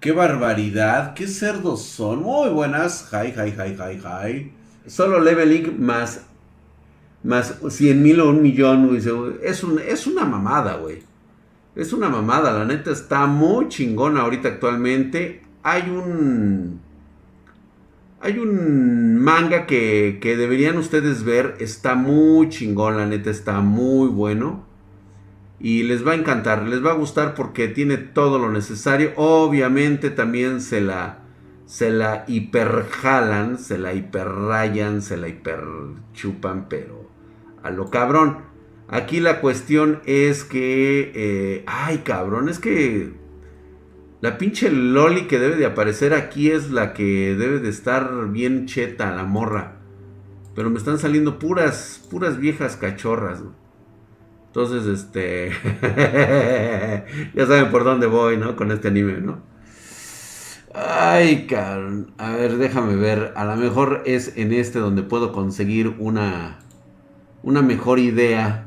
Qué barbaridad, qué cerdos son. Muy buenas. Hi, hi, hi, hi, hi. Solo leveling más más 100 mil o un millón. Es, un, es una mamada, güey. Es una mamada, la neta está muy chingona ahorita actualmente. Hay un... Hay un manga que, que deberían ustedes ver. Está muy chingón, la neta está muy bueno. Y les va a encantar, les va a gustar porque tiene todo lo necesario. Obviamente también se la se la hiperjalan, se la hiperrayan, se la hiperchupan, pero a lo cabrón. Aquí la cuestión es que, eh, ay cabrón, es que la pinche loli que debe de aparecer aquí es la que debe de estar bien cheta, la morra. Pero me están saliendo puras, puras viejas cachorras. Entonces, este, ya saben por dónde voy, ¿no? Con este anime, ¿no? Ay, cabrón. A ver, déjame ver. A lo mejor es en este donde puedo conseguir una una mejor idea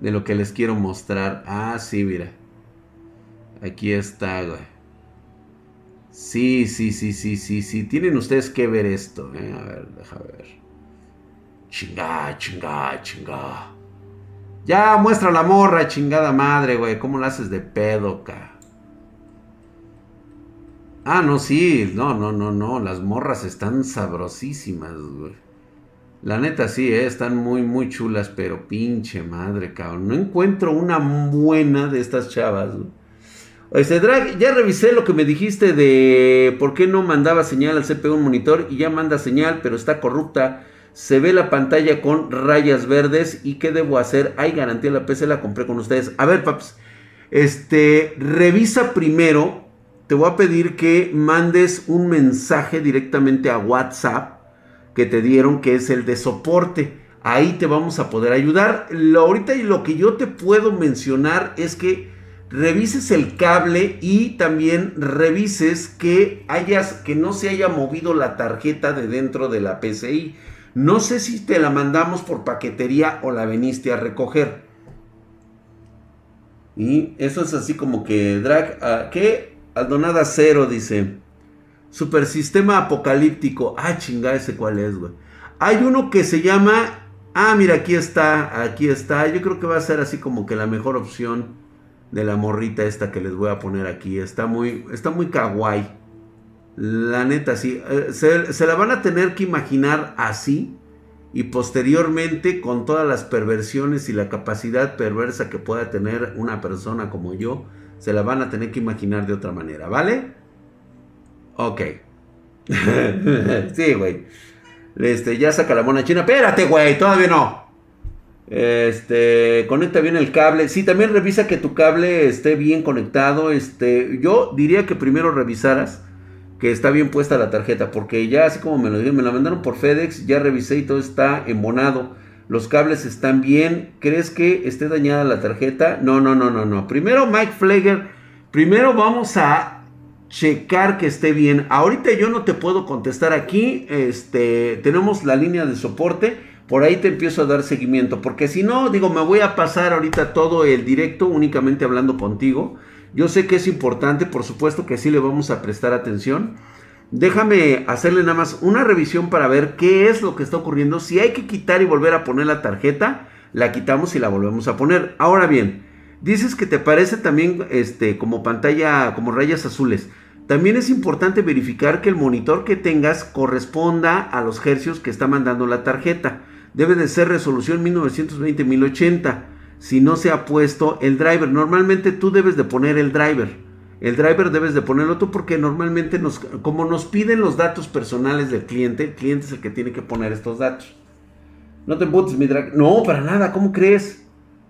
de lo que les quiero mostrar. Ah, sí, mira. Aquí está, güey. Sí, sí, sí, sí, sí, sí. Tienen ustedes que ver esto. Eh. A ver, déjame ver. Chinga, chinga, chinga. Ya muestra la morra, chingada madre, güey. ¿Cómo la haces de pedo, ca? Ah, no, sí. No, no, no, no. Las morras están sabrosísimas, güey. La neta sí, eh, están muy, muy chulas, pero pinche madre, cabrón. No encuentro una buena de estas chavas. Este, Drag, ya revisé lo que me dijiste de por qué no mandaba señal al CPU un monitor y ya manda señal, pero está corrupta. Se ve la pantalla con rayas verdes y qué debo hacer. Hay garantía la PC, la compré con ustedes. A ver, paps, este, revisa primero. Te voy a pedir que mandes un mensaje directamente a WhatsApp que te dieron, que es el de soporte. Ahí te vamos a poder ayudar. Lo, ahorita lo que yo te puedo mencionar es que revises el cable y también revises que hayas que no se haya movido la tarjeta de dentro de la PCI. No sé si te la mandamos por paquetería o la veniste a recoger. Y eso es así como que drag, ah, ¿qué? Aldonada cero dice. Supersistema apocalíptico. Ah, chinga, ese cuál es, güey. Hay uno que se llama. Ah, mira, aquí está, aquí está. Yo creo que va a ser así como que la mejor opción de la morrita esta que les voy a poner aquí. Está muy, está muy kawaii. La neta, sí. Eh, se, se la van a tener que imaginar así. Y posteriormente, con todas las perversiones y la capacidad perversa que pueda tener una persona como yo, se la van a tener que imaginar de otra manera, ¿vale? Ok. sí, güey. Este, ya saca la mona china. Espérate, güey, todavía no. Este, conecta bien el cable. Sí, también revisa que tu cable esté bien conectado. Este, yo diría que primero revisaras que está bien puesta la tarjeta, porque ya así como me lo dijeron, me la mandaron por FedEx, ya revisé y todo está embonado. Los cables están bien. ¿Crees que esté dañada la tarjeta? No, no, no, no, no. Primero Mike Flager, primero vamos a checar que esté bien. Ahorita yo no te puedo contestar aquí. Este, tenemos la línea de soporte. Por ahí te empiezo a dar seguimiento. Porque si no, digo, me voy a pasar ahorita todo el directo únicamente hablando contigo. Yo sé que es importante, por supuesto que sí le vamos a prestar atención. Déjame hacerle nada más una revisión para ver qué es lo que está ocurriendo. Si hay que quitar y volver a poner la tarjeta, la quitamos y la volvemos a poner. Ahora bien, Dices que te parece también este, como pantalla, como rayas azules. También es importante verificar que el monitor que tengas corresponda a los hercios que está mandando la tarjeta. Debe de ser resolución 1920-1080. Si no se ha puesto el driver, normalmente tú debes de poner el driver. El driver debes de ponerlo tú porque normalmente nos, como nos piden los datos personales del cliente, el cliente es el que tiene que poner estos datos. No te embutes, mi drag. No, para nada, ¿cómo crees?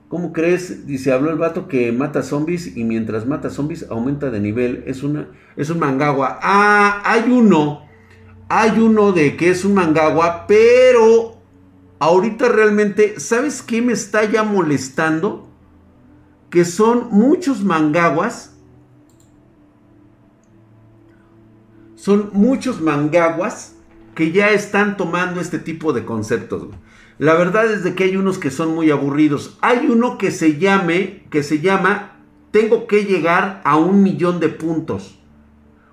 ¿Cómo crees? Dice, habló el vato que mata zombies y mientras mata zombies aumenta de nivel. Es, una, es un mangagua. Ah, hay uno. Hay uno de que es un mangagua, pero ahorita realmente, ¿sabes qué me está ya molestando? Que son muchos mangaguas. Son muchos mangaguas que ya están tomando este tipo de conceptos. La verdad es de que hay unos que son muy aburridos. Hay uno que se llame, que se llama Tengo que llegar a un millón de puntos.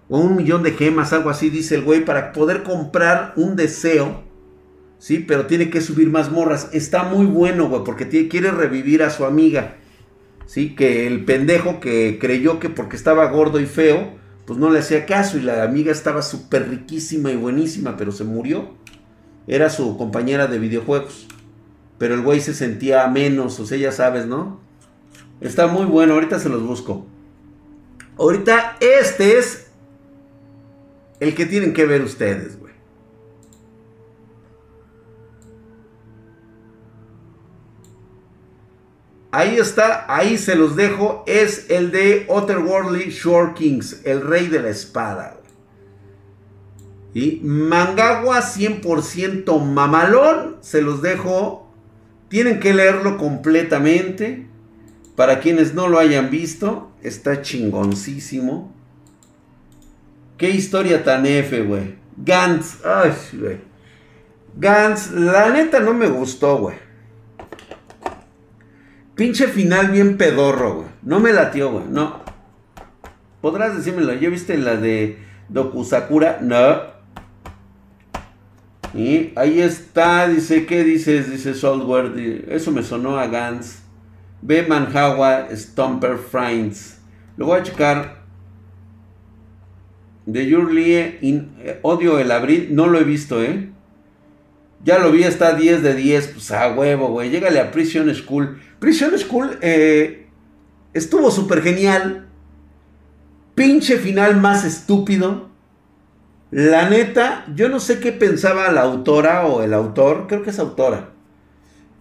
o un millón de gemas, algo así, dice el güey, para poder comprar un deseo. Sí, pero tiene que subir más morras. Está muy bueno, güey, porque quiere revivir a su amiga. Sí, que el pendejo que creyó que porque estaba gordo y feo, pues no le hacía caso y la amiga estaba súper riquísima y buenísima, pero se murió. Era su compañera de videojuegos. Pero el güey se sentía menos, o sea, ya sabes, ¿no? Está muy bueno, ahorita se los busco. Ahorita este es el que tienen que ver ustedes, güey. Ahí está, ahí se los dejo. Es el de Otherworldly Shore Kings, el rey de la espada. Y Mangawa 100% mamalón, se los dejo. Tienen que leerlo completamente. Para quienes no lo hayan visto, está chingoncísimo. Qué historia tan F, güey. Gantz, ay, güey. Gantz, la neta no me gustó, güey. Pinche final bien pedorro, güey. No me latió, güey. No. Podrás decírmelo. ¿Ya viste la de Dokusakura? No. Y ahí está. Dice, ¿qué dices? Dice Software. Eso me sonó a Gantz. Ve Manhawa Stomper Friends. Lo voy a checar. De Yurlie, eh, odio el abril, no lo he visto, ¿eh? Ya lo vi, está 10 de 10, pues a huevo, güey. Llégale a Prison School. Prison School eh, estuvo súper genial. Pinche final más estúpido. La neta, yo no sé qué pensaba la autora o el autor, creo que es autora.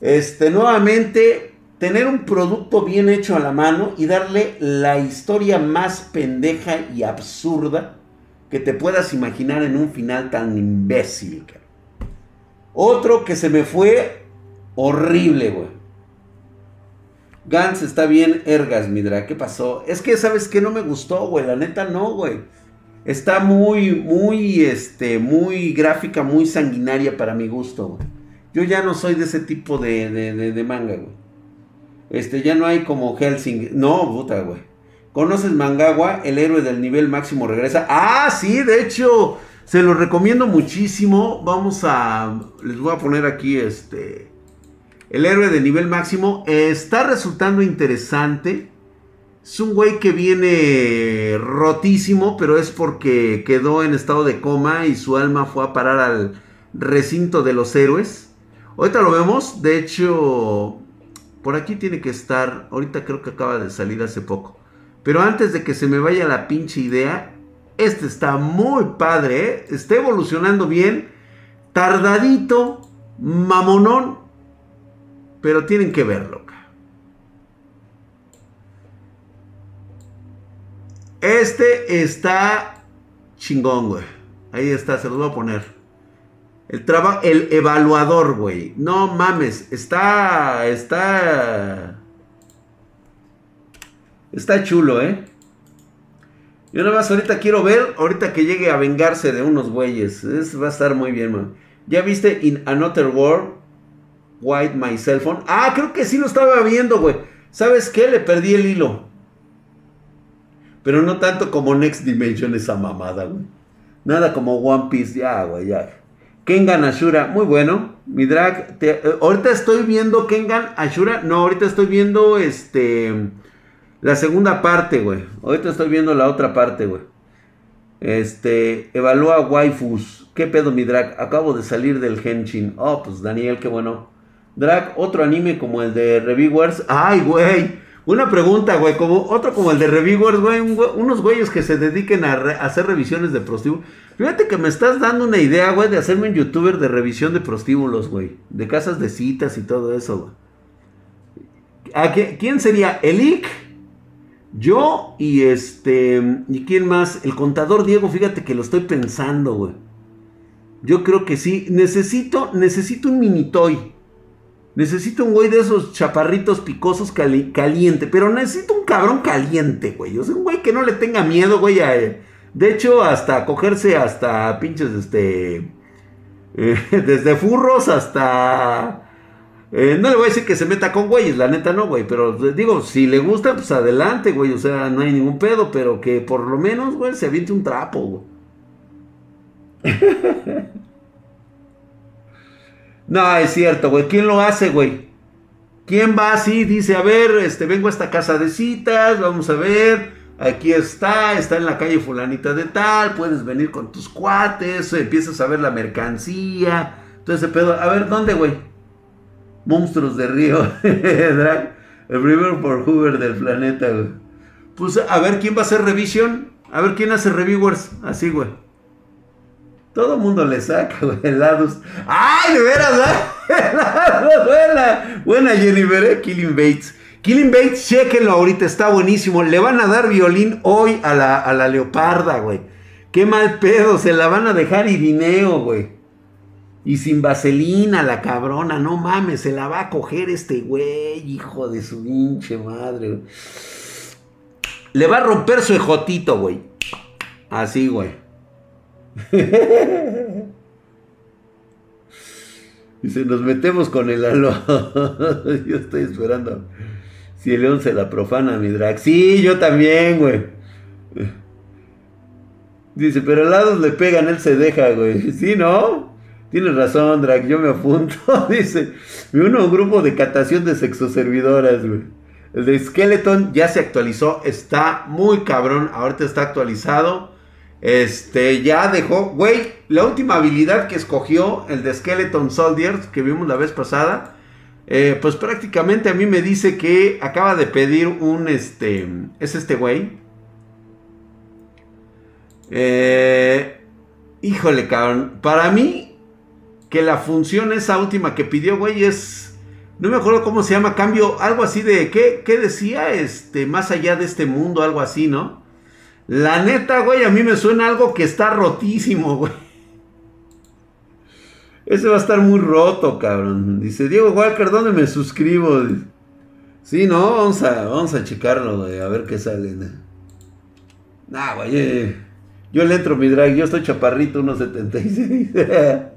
Este, nuevamente, tener un producto bien hecho a la mano y darle la historia más pendeja y absurda que te puedas imaginar en un final tan imbécil. Otro que se me fue horrible, güey. Gans está bien, Ergas, Midra. ¿Qué pasó? Es que, ¿sabes qué? No me gustó, güey. La neta no, güey. Está muy, muy, este, muy gráfica, muy sanguinaria para mi gusto, güey. Yo ya no soy de ese tipo de, de, de manga, güey. Este, ya no hay como Helsing. No, puta, güey. ¿Conoces Mangawa? El héroe del nivel máximo regresa. Ah, sí, de hecho, se lo recomiendo muchísimo. Vamos a. Les voy a poner aquí este. El héroe de nivel máximo. Está resultando interesante. Es un güey que viene rotísimo, pero es porque quedó en estado de coma y su alma fue a parar al recinto de los héroes. Ahorita lo vemos. De hecho, por aquí tiene que estar. Ahorita creo que acaba de salir hace poco. Pero antes de que se me vaya la pinche idea, este está muy padre, ¿eh? está evolucionando bien, tardadito, mamonón, pero tienen que verlo. Este está chingón, güey. Ahí está, se los voy a poner. El trabajo, el evaluador, güey. No mames, está, está Está chulo, ¿eh? Yo nada más ahorita quiero ver, ahorita que llegue a vengarse de unos güeyes. Es, va a estar muy bien, man. ¿Ya viste In Another World? White My Cell Phone. Ah, creo que sí lo estaba viendo, güey. ¿Sabes qué? Le perdí el hilo. Pero no tanto como Next Dimension esa mamada, güey. Nada como One Piece, ya, güey, ya. Kengan Ashura, muy bueno. Mi drag, eh, ahorita estoy viendo Kengan Ashura. No, ahorita estoy viendo este. La segunda parte, güey. Ahorita estoy viendo la otra parte, güey. Este, evalúa waifus. ¿Qué pedo, mi drag? Acabo de salir del Henshin. Oh, pues Daniel, qué bueno. Drag, otro anime como el de Reviewers. Ay, güey. Una pregunta, güey. Como, otro como el de Reviewers, güey. unos güeyes que se dediquen a, hacer revisiones de prostíbulos. Fíjate que me estás dando una idea, güey, de hacerme un youtuber de revisión de prostíbulos, güey. De casas de citas y todo eso, güey. ¿Quién sería? ¿Elic? Yo y este. ¿Y quién más? El contador Diego, fíjate que lo estoy pensando, güey. Yo creo que sí. Necesito, necesito un mini toy. Necesito un güey de esos chaparritos picosos caliente. Pero necesito un cabrón caliente, güey. O sea, un güey que no le tenga miedo, güey. de hecho, hasta cogerse hasta pinches, este. Eh, desde furros hasta Eh, no le voy a decir que se meta con güeyes, la neta no, güey. Pero digo, si le gusta, pues adelante, güey. O sea, no hay ningún pedo. Pero que por lo menos, güey, se aviente un trapo, güey. no, es cierto, güey. ¿Quién lo hace, güey? ¿Quién va así? Dice, a ver, este, vengo a esta casa de citas, vamos a ver. Aquí está, está en la calle fulanita de tal, puedes venir con tus cuates, empiezas a ver la mercancía. Entonces, pedo, a ver, ¿dónde, güey? Monstruos de Río, Drag, el primer por Hoover del planeta, güey. Pues a ver quién va a hacer revisión, a ver quién hace reviewers, así, güey. Todo mundo le saca, güey, helados. ¡Ay, de veras, güey! buena, buena Jennifer, eh, Killing Bates. Killing Bates, chequenlo ahorita, está buenísimo. Le van a dar violín hoy a la, a la leoparda, güey. Qué mal pedo, se la van a dejar irineo, güey. Y sin vaselina, la cabrona, no mames, se la va a coger este güey, hijo de su pinche madre. Le va a romper su ejotito, güey. Así, güey. Dice, nos metemos con el halo. Yo estoy esperando. Si el león se la profana, mi drag. Sí, yo también, güey. Dice, pero lados le pegan, él se deja, güey. Sí, ¿no? Tienes razón, drag, yo me apunto. Dice, me uno un grupo de catación de sexoservidoras, güey. El de Skeleton ya se actualizó, está muy cabrón, ahorita está actualizado. Este, ya dejó, güey, la última habilidad que escogió, el de Skeleton Soldiers, que vimos la vez pasada, eh, pues prácticamente a mí me dice que acaba de pedir un, este, es este güey. Eh, híjole, cabrón. Para mí, que la función esa última que pidió, güey, es, no me acuerdo cómo se llama, cambio, algo así de, ¿qué, qué decía? Este, más allá de este mundo, algo así, ¿no? La neta, güey, a mí me suena algo que está rotísimo, güey. Ese va a estar muy roto, cabrón. Dice Diego Walker, ¿dónde me suscribo? Sí, no, vamos a, vamos a checarlo, güey, a ver qué sale. Nah, güey. Eh, yo le entro mi drag, yo estoy chaparrito, 1.76.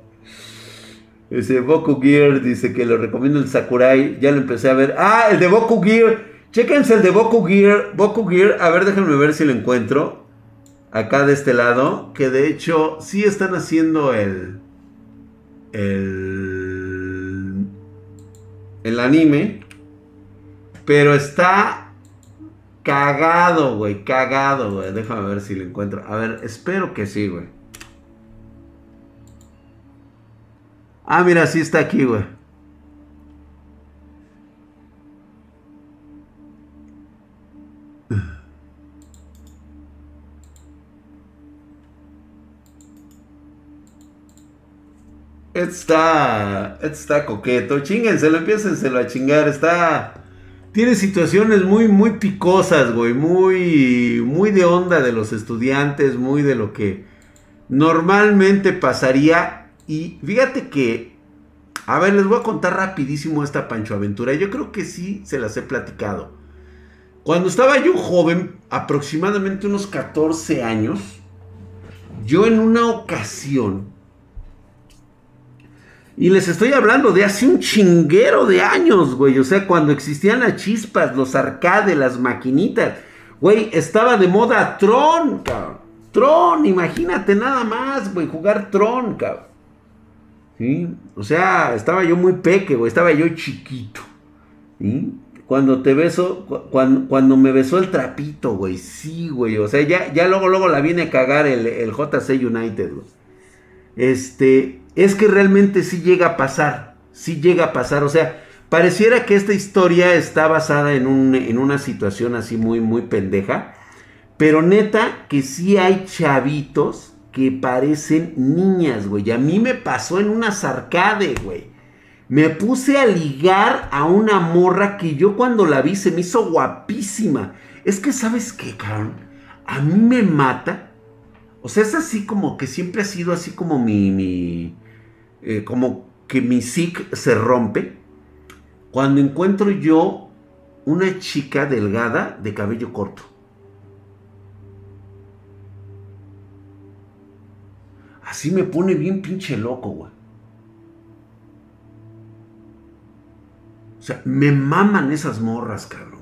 Dice Boku Gear, dice que lo recomiendo el Sakurai. Ya lo empecé a ver. Ah, el de Boku Gear. Chéquense el de Boku Gear. Boku Gear, a ver, déjenme ver si lo encuentro. Acá de este lado. Que de hecho, sí están haciendo el el, el anime, pero está cagado, güey, cagado, güey. Déjame ver si lo encuentro. A ver, espero que sí, güey. Ah, mira, sí está aquí, güey. Está, está coqueto. Chíngenselo, empiécenselo a chingar. Está. Tiene situaciones muy, muy picosas, güey. Muy, muy de onda de los estudiantes. Muy de lo que normalmente pasaría. Y fíjate que. A ver, les voy a contar rapidísimo esta Pancho Aventura. Yo creo que sí se las he platicado. Cuando estaba yo joven, aproximadamente unos 14 años, yo en una ocasión y les estoy hablando de hace un chinguero de años, güey. O sea, cuando existían las chispas, los arcades, las maquinitas. Güey, estaba de moda Tron, cabrón. Tron, imagínate nada más, güey, jugar Tron, cabrón. O sea, estaba yo muy peque, estaba yo chiquito. Cuando te beso, cuando, cuando me besó el trapito, güey, sí, güey. O sea, ya, ya luego, luego la viene a cagar el, el JC United. Este, es que realmente sí llega a pasar, sí llega a pasar, o sea, pareciera que esta historia está basada en, un, en una situación así muy, muy pendeja, pero neta que sí hay chavitos que parecen niñas, güey. A mí me pasó en una arcade, güey. Me puse a ligar a una morra que yo cuando la vi se me hizo guapísima. Es que, ¿sabes qué, cabrón? A mí me mata. O sea, es así como que siempre ha sido así como mi, mi, eh, como que mi SIC se rompe cuando encuentro yo una chica delgada de cabello corto. Así me pone bien pinche loco, güey. sea, me maman esas morras, cabrón.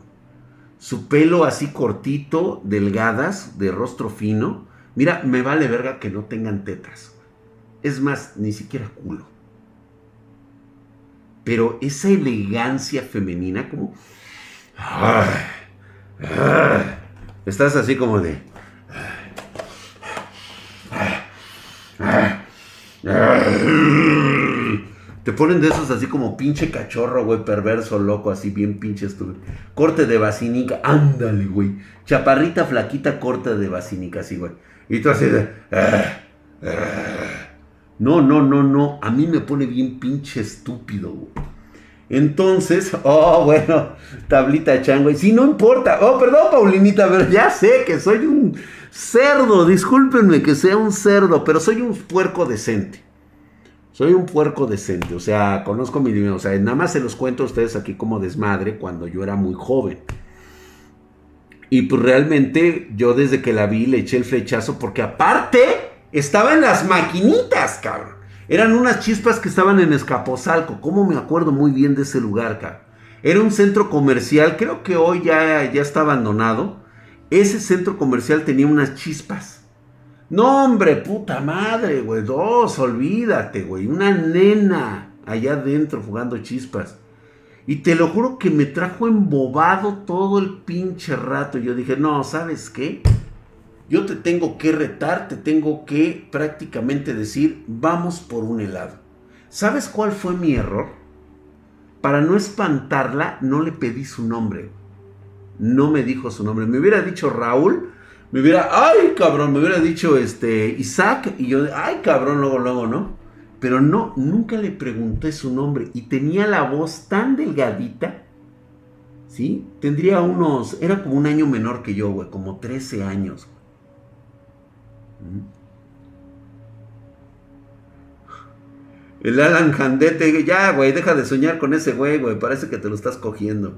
Su pelo así cortito, delgadas, de rostro fino. Mira, me vale verga que no tengan tetas. Es más, ni siquiera culo. Pero esa elegancia femenina, como... estás así como de... Te ponen de esos así como pinche cachorro, güey, perverso, loco, así bien pinche estúpido. Corte de vacinica, ándale, güey. Chaparrita, flaquita, corte de vacinica, así, güey. Y tú así de... Ah, ah". No, no, no, no. A mí me pone bien pinche estúpido, güey. Entonces, oh, bueno, tablita chango. Y si no importa. Oh, perdón, Paulinita, pero ya sé que soy un cerdo. Discúlpenme que sea un cerdo, pero soy un puerco decente. Soy un puerco decente. O sea, conozco mi dinero. O sea, nada más se los cuento a ustedes aquí como desmadre cuando yo era muy joven. Y pues realmente yo desde que la vi le eché el flechazo porque aparte estaba en las maquinitas, cabrón. Eran unas chispas que estaban en Escaposalco. ¿Cómo me acuerdo muy bien de ese lugar, cabrón? Era un centro comercial, creo que hoy ya, ya está abandonado. Ese centro comercial tenía unas chispas. No, hombre, puta madre, güey. Dos, olvídate, güey. Una nena allá adentro jugando chispas. Y te lo juro que me trajo embobado todo el pinche rato. Yo dije, no, ¿sabes qué? Yo te tengo que retar, te tengo que prácticamente decir, vamos por un helado. ¿Sabes cuál fue mi error? Para no espantarla, no le pedí su nombre. No me dijo su nombre. Me hubiera dicho Raúl, me hubiera, ay cabrón, me hubiera dicho este Isaac y yo, ay cabrón, luego, luego, ¿no? Pero no, nunca le pregunté su nombre y tenía la voz tan delgadita, ¿sí? Tendría unos, era como un año menor que yo, güey, como 13 años. El Alan Jandete, ya, güey, deja de soñar con ese güey, güey, parece que te lo estás cogiendo.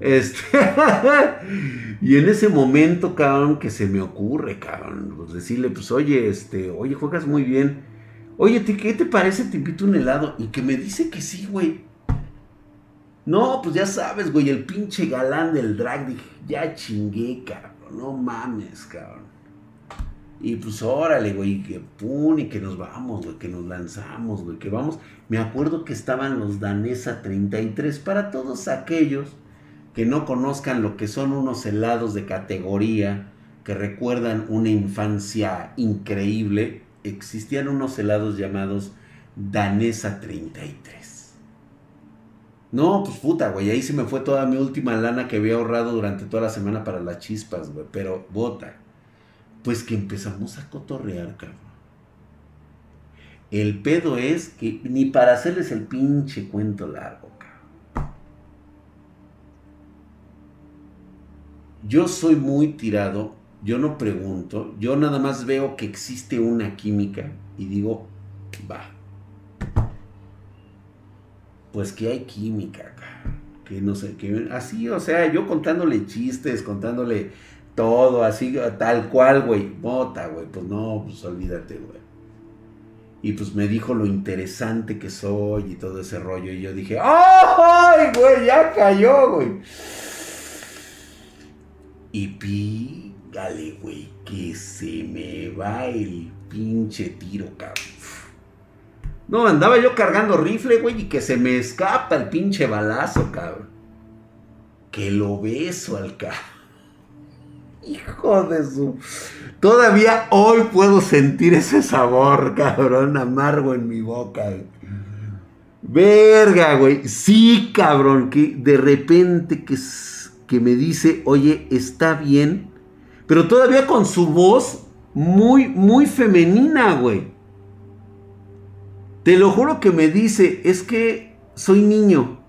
Este, y en ese momento, cabrón, que se me ocurre, cabrón, pues decirle, pues, oye, este, oye, juegas muy bien. Oye, ¿qué te parece? Te invito un helado. Y que me dice que sí, güey. No, pues ya sabes, güey, el pinche galán del drag. Dije, ya chingué, cabrón. No mames, cabrón. Y pues órale, güey, que pum, y que nos vamos, güey, que nos lanzamos, güey, que vamos. Me acuerdo que estaban los Danesa 33 para todos aquellos que no conozcan lo que son unos helados de categoría, que recuerdan una infancia increíble, existían unos helados llamados Danesa 33. No, pues puta, güey, ahí se me fue toda mi última lana que había ahorrado durante toda la semana para las chispas, güey, pero bota. Pues que empezamos a cotorrear, cabrón. El pedo es que ni para hacerles el pinche cuento largo, Yo soy muy tirado, yo no pregunto, yo nada más veo que existe una química y digo, va. Pues que hay química, que no sé, que así, o sea, yo contándole chistes, contándole todo, así, tal cual, güey, bota, güey, pues no, pues olvídate, güey. Y pues me dijo lo interesante que soy y todo ese rollo. Y yo dije, ¡ay, güey! Ya cayó, güey. Y pígale, güey, que se me va el pinche tiro, cabrón. No, andaba yo cargando rifle, güey, y que se me escapa el pinche balazo, cabrón. Que lo beso al cabrón. Hijo de su. Todavía hoy puedo sentir ese sabor, cabrón, amargo en mi boca. Verga, güey. Sí, cabrón, que de repente que que me dice, oye, está bien, pero todavía con su voz muy, muy femenina, güey. Te lo juro que me dice, es que soy niño.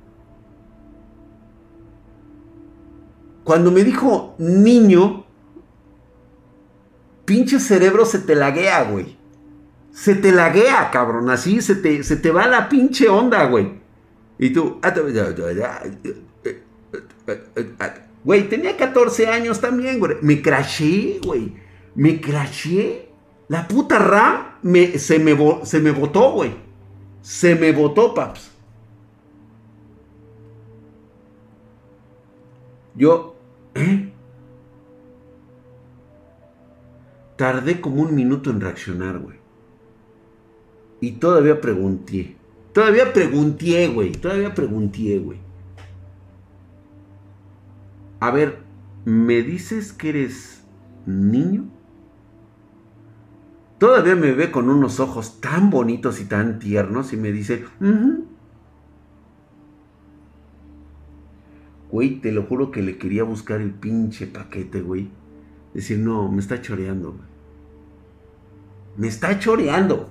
Cuando me dijo niño, pinche cerebro se te laguea, güey. Se te laguea, cabrón. Así se te, se te va la pinche onda, güey. Y tú, ah, Güey, tenía 14 años también, güey. Me crashé, güey. Me crashé. La puta RAM me, se, me, se me botó, güey. Se me botó, paps. Yo, ¿eh? Tardé como un minuto en reaccionar, güey. Y todavía pregunté. Todavía pregunté, güey. Todavía pregunté, güey. A ver, ¿me dices que eres niño? Todavía me ve con unos ojos tan bonitos y tan tiernos y me dice, güey, te lo juro que le quería buscar el pinche paquete, güey. Decir, no, me está choreando. Me está choreando.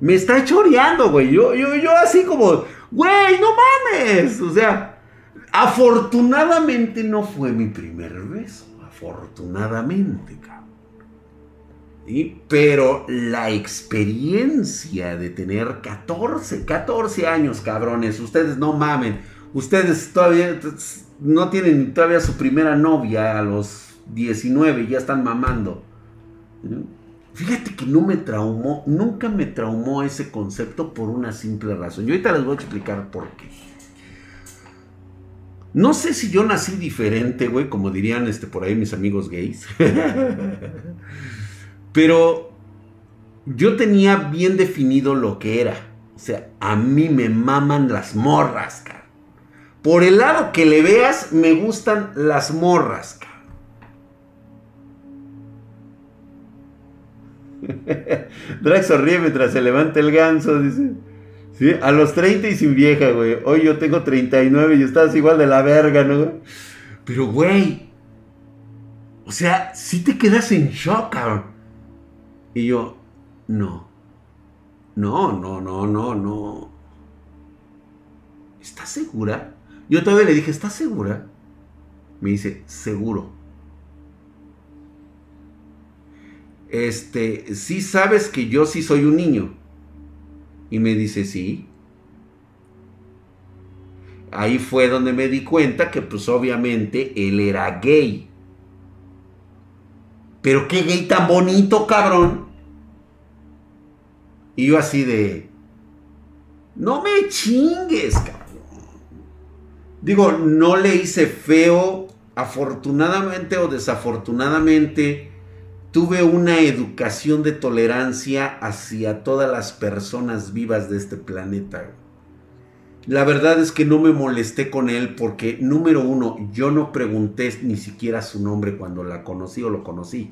Me está choreando, güey. Yo, yo, yo así como, güey, no mames. O sea, afortunadamente no fue mi primer beso. Afortunadamente, cabrón. Pero la experiencia de tener 14, 14 años, cabrones, ustedes no mamen. Ustedes todavía no tienen todavía su primera novia a los 19 ya están mamando. Fíjate que no me traumó, nunca me traumó ese concepto por una simple razón. Yo ahorita les voy a explicar por qué. No sé si yo nací diferente, güey, como dirían este, por ahí mis amigos gays. Pero yo tenía bien definido lo que era. O sea, a mí me maman las morras, cara. Por el lado que le veas, me gustan las morras, cara. Drax sonríe mientras se levanta el ganso, dice. ¿Sí? A los 30 y sin vieja, güey. Hoy yo tengo 39 y estás igual de la verga, ¿no? Pero, güey. O sea, si te quedas en shock. Y yo, no. No, no, no, no, no. ¿Estás segura? Yo todavía le dije, ¿estás segura? Me dice, seguro. Este, sí sabes que yo sí soy un niño. Y me dice, sí. Ahí fue donde me di cuenta que pues obviamente él era gay. Pero qué gay tan bonito, cabrón. Y yo así de... No me chingues, cabrón. Digo, no le hice feo, afortunadamente o desafortunadamente tuve una educación de tolerancia hacia todas las personas vivas de este planeta. La verdad es que no me molesté con él porque, número uno, yo no pregunté ni siquiera su nombre cuando la conocí o lo conocí.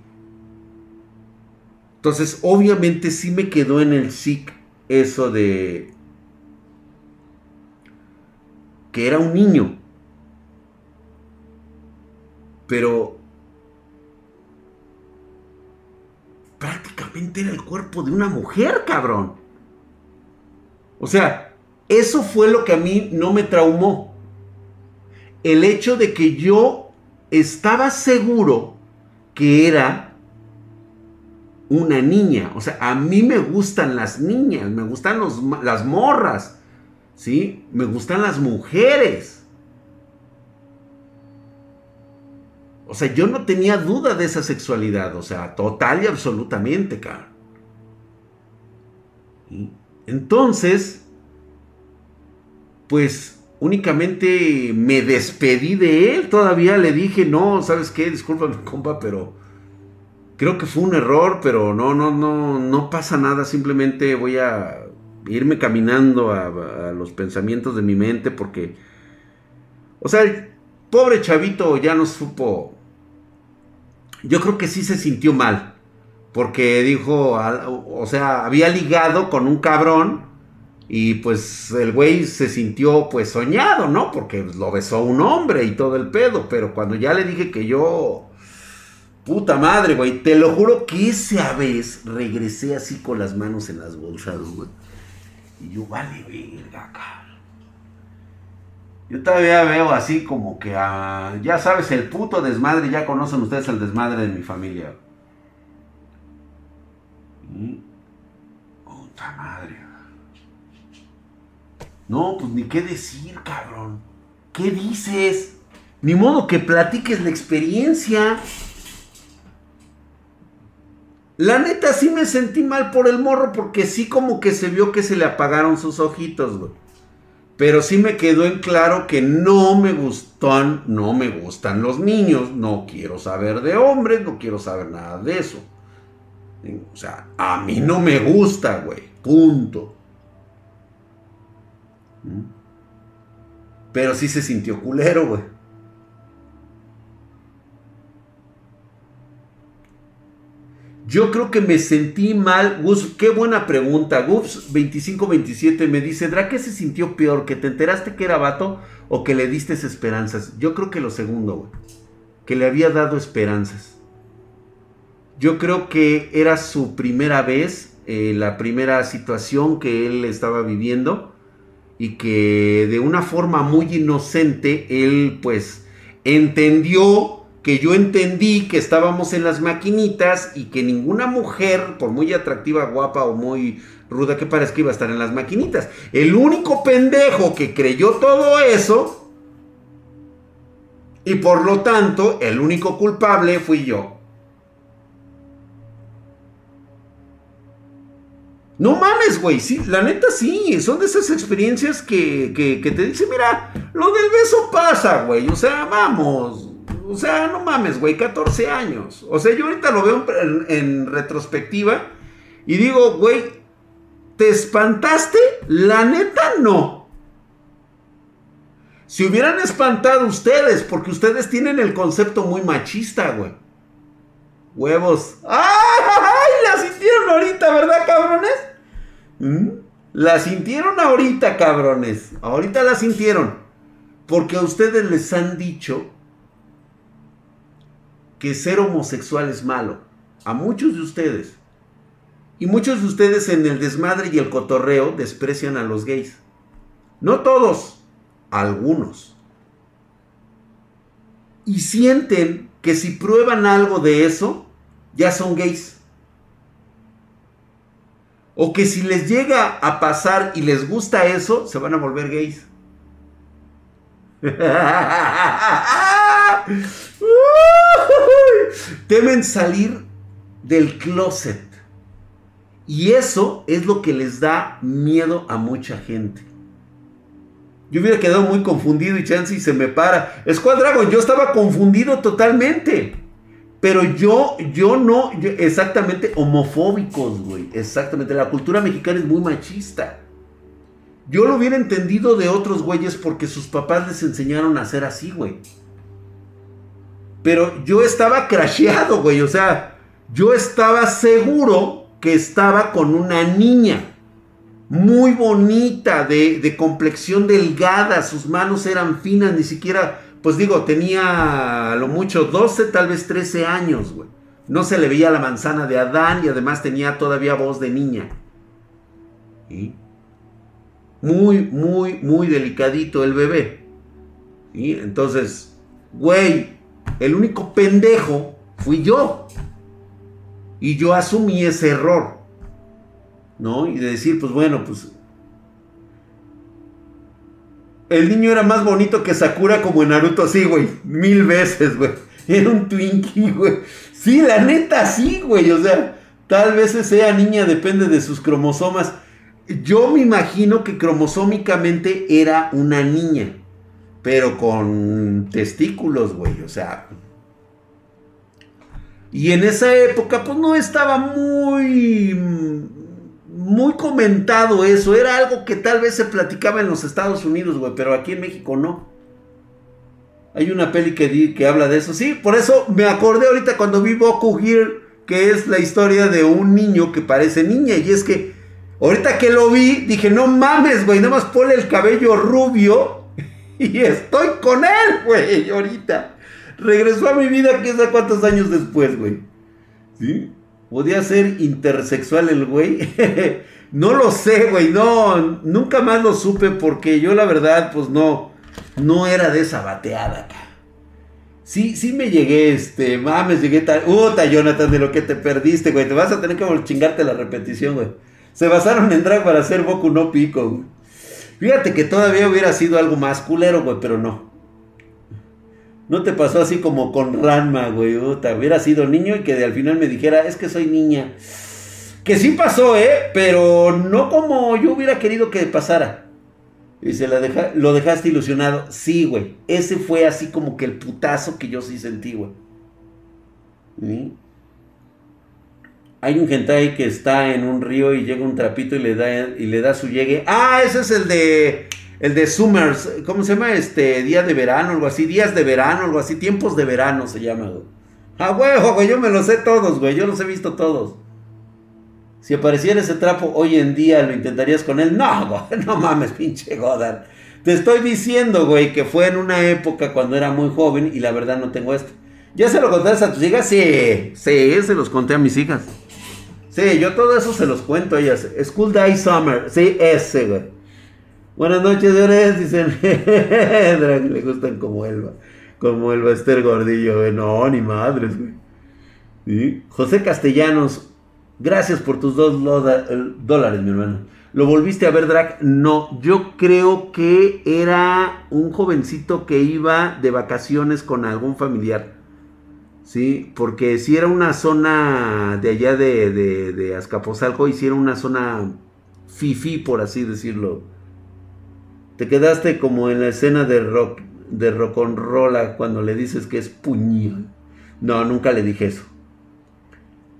Entonces, obviamente sí me quedó en el SIC eso de que era un niño. Pero prácticamente era el cuerpo de una mujer, cabrón. O sea, eso fue lo que a mí no me traumó. El hecho de que yo estaba seguro que era una niña. O sea, a mí me gustan las niñas, me gustan las morras, ¿sí? Me gustan las mujeres. O sea, yo no tenía duda de esa sexualidad, o sea, total y absolutamente, cabrón. Entonces, pues únicamente me despedí de él. Todavía le dije, no, ¿sabes qué? Discúlpame, compa, pero creo que fue un error, pero no, no, no, no pasa nada. Simplemente voy a irme caminando a, a los pensamientos de mi mente porque, o sea, el pobre chavito ya no supo yo creo que sí se sintió mal. Porque dijo, o sea, había ligado con un cabrón y pues el güey se sintió pues soñado, ¿no? Porque lo besó un hombre y todo el pedo. Pero cuando ya le dije que yo... Puta madre, güey. Te lo juro que esa vez regresé así con las manos en las bolsas, güey. Y yo, vale, verga, cabrón. Yo todavía veo así como que, a, ya sabes, el puto desmadre, ya conocen ustedes el desmadre de mi familia. Puta madre. No, pues ni qué decir, cabrón. ¿Qué dices? Ni modo que platiques la experiencia. La neta sí me sentí mal por el morro porque sí como que se vio que se le apagaron sus ojitos, güey. Pero sí me quedó en claro que no me gustan, no me gustan los niños, no quiero saber de hombres, no quiero saber nada de eso. O sea, a mí no me gusta, güey. Punto. ¿Mm? Pero sí se sintió culero, güey. Yo creo que me sentí mal. Gus, qué buena pregunta. Gus 2527 me dice, ¿Dra se sintió peor? ¿Que te enteraste que era vato o que le diste esperanzas? Yo creo que lo segundo, güey. Que le había dado esperanzas. Yo creo que era su primera vez, eh, la primera situación que él estaba viviendo y que de una forma muy inocente él pues entendió que yo entendí que estábamos en las maquinitas y que ninguna mujer, por muy atractiva, guapa o muy ruda que parezca, iba a estar en las maquinitas. El único pendejo que creyó todo eso y por lo tanto el único culpable fui yo. No mames, güey, sí, la neta sí, son de esas experiencias que, que te dicen, mira, lo del beso pasa, güey, o sea, vamos, o sea, no mames, güey, 14 años. O sea, yo ahorita lo veo en, retrospectiva y digo, güey, ¿te espantaste? La neta no. Si hubieran espantado ustedes, porque ustedes tienen el concepto muy machista, güey. Huevos. ¡Ay! La sintieron ahorita, ¿verdad, cabrones? ¿Mm? La sintieron ahorita, cabrones. Ahorita la sintieron. Porque a ustedes les han dicho que ser homosexual es malo. A muchos de ustedes. Y muchos de ustedes en el desmadre y el cotorreo desprecian a los gays. No todos, algunos. Y sienten que si prueban algo de eso, ya son gays. O que si les llega a pasar y les gusta eso, se van a volver gays. Temen salir del closet. Y eso es lo que les da miedo a mucha gente. Yo hubiera quedado muy confundido y chance se me para. Squad Dragon, yo estaba confundido totalmente. Pero yo, yo no, exactamente homofóbicos, güey. Exactamente. La cultura mexicana es muy machista. Yo lo hubiera entendido de otros güeyes porque sus papás les enseñaron a ser así, güey. Pero yo estaba crasheado, güey. O sea, yo estaba seguro que estaba con una niña. Muy bonita, de, de complexión delgada. Sus manos eran finas, ni siquiera, pues digo, tenía a lo mucho 12, tal vez 13 años, güey. No se le veía la manzana de Adán y además tenía todavía voz de niña. Muy, muy, muy delicadito el bebé. ¿Sí? Entonces, güey, el único pendejo fui yo. Y yo asumí ese error. ¿No? Y de decir, pues bueno, pues... El niño era más bonito que Sakura como en Naruto, sí, güey. Mil veces, güey. Era un Twinkie, güey. Sí, la neta, sí, güey. O sea, tal vez sea niña depende de sus cromosomas. Yo me imagino que cromosómicamente era una niña pero con testículos, güey, o sea. Y en esa época, pues no estaba muy, muy comentado eso. Era algo que tal vez se platicaba en los Estados Unidos, güey, pero aquí en México no. Hay una peli que, que habla de eso. Sí, por eso me acordé ahorita cuando vi Boku Here, que es la historia de un niño que parece niña. Y es que ahorita que lo vi, dije, no mames, güey, nada más ponle el cabello rubio Y estoy con él, güey, ahorita. Regresó a mi vida, quién sabe cuántos años después, güey. ¿Sí? ¿Podía ser intersexual el güey? no lo sé, güey, no, nunca más lo supe porque yo la verdad, pues no, no era de esa bateada, Sí, sí me llegué, este, mames, llegué tal. Uta, Jonathan, de lo que te perdiste, güey. Te vas a tener que chingarte la repetición, güey. Se basaron en drag para hacer Boku no Pico, güey. Fíjate que todavía hubiera sido algo más culero, güey, pero no. No te pasó así como con Ranma, güey. hubiera sido niño y que al final me dijera, es que soy niña. Que sí pasó, ¿eh? Pero no como yo hubiera querido que pasara. Y se la lo dejaste ilusionado. Sí, güey. Ese fue así como que el putazo que yo sí sentí, güey. Hay un hentai que está en un río y llega un trapito y le da, y le da su llegue. Ah, ese es el de. El de Summers. ¿Cómo se llama? Este. Día de verano, algo así. Días de verano, algo así. Tiempos de verano se llama, güey. Ah, huevo, güey. Yo me los sé todos, güey. Yo los he visto todos. Si apareciera ese trapo hoy en día, ¿lo intentarías con él? No, güey, no mames, pinche Godard. Te estoy diciendo, güey, que fue en una época cuando era muy joven y la verdad no tengo esto. ¿Ya se lo contaste a tus hijas? Sí, sí, se los conté a mis hijas. Sí, yo todo eso se los cuento a ellas. School Day Summer, sí, ese, güey. Buenas noches, señores, dicen. le gustan como Elba. Como Elba Esther Gordillo, güey. No, ni madres, güey. José Castellanos, Gracias por tus dos dólares, mi hermano. ¿Lo volviste a ver, Drag? No, yo creo que era un jovencito que iba de vacaciones con algún familiar. Sí, porque si era una zona de allá de, de, de Azcapotzalco, era una zona fifi, por así decirlo. Te quedaste como en la escena de rock, de rock and cuando le dices que es puñal. No, nunca le dije eso.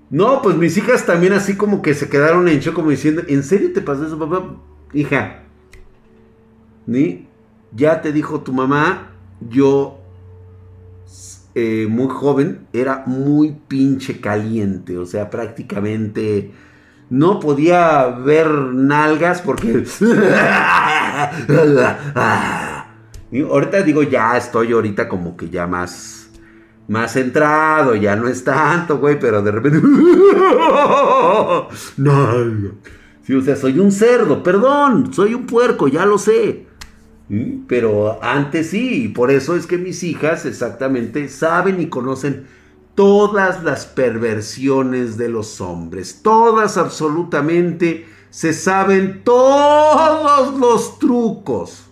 No, pues mis hijas también así como que se quedaron en shock como diciendo, ¿en serio te pasó eso, papá? Hija, ¿ni? Ya te dijo tu mamá, yo eh, muy joven era muy pinche caliente, o sea, prácticamente no podía ver nalgas porque... ahorita digo, ya estoy ahorita como que ya más más centrado, ya no es tanto, güey, pero de repente. no. Sí, o sea, soy un cerdo, perdón, soy un puerco, ya lo sé. Pero antes sí, y por eso es que mis hijas exactamente saben y conocen todas las perversiones de los hombres, todas absolutamente se saben todos los trucos.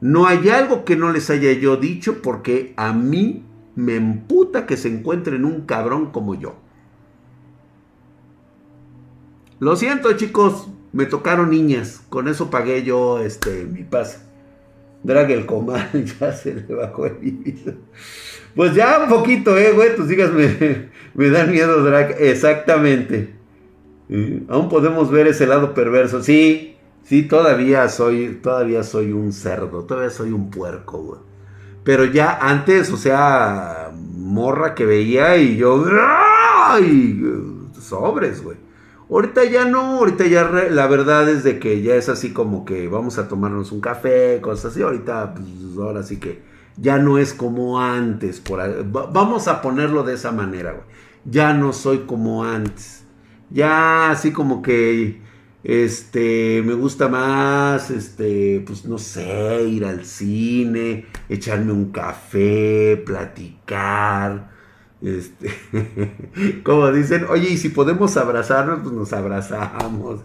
No hay algo que no les haya yo dicho porque a mí me emputa que se encuentren un cabrón como yo. Lo siento, chicos, me tocaron niñas. Con eso pagué yo este mi pase. Drag el comal, ya se le bajó el vida. Pues ya un poquito, eh, güey. Tus hijas me, me dan miedo, Drag. Exactamente. Aún podemos ver ese lado perverso. Sí, sí, todavía soy, todavía soy un cerdo. Todavía soy un puerco, güey. Pero ya antes, o sea, morra que veía y yo, ¡ay! Sobres, güey. Ahorita ya no, ahorita ya la verdad es de que ya es así como que vamos a tomarnos un café, cosas así. Ahorita, pues ahora sí que ya no es como antes. Por vamos a ponerlo de esa manera, güey. Ya no soy como antes. Ya así como que este, me gusta más, este, pues no sé, ir al cine, echarme un café, platicar. Este, como dicen, oye, y si podemos abrazarnos, pues nos abrazamos.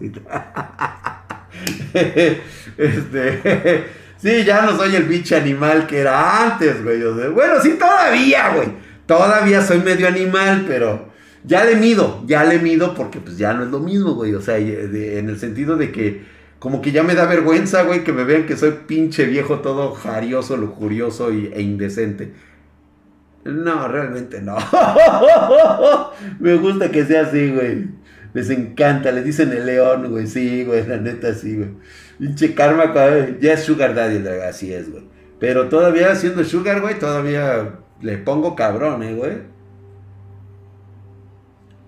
este, sí, ya no soy el bicho animal que era antes, güey. bueno, sí, todavía, güey. Todavía soy medio animal, pero ya le mido, ya le mido porque pues ya no es lo mismo, güey. O sea, en el sentido de que como que ya me da vergüenza, güey, que me vean que soy pinche viejo todo jarioso, lujurioso y, e indecente. No, realmente no. me gusta que sea así, güey. Les encanta, les dicen el león, güey. Sí, güey, la neta sí, güey. Pinche karma, ya es Sugar Daddy, así es, güey. Pero todavía siendo Sugar, güey, todavía le pongo cabrón, eh, güey.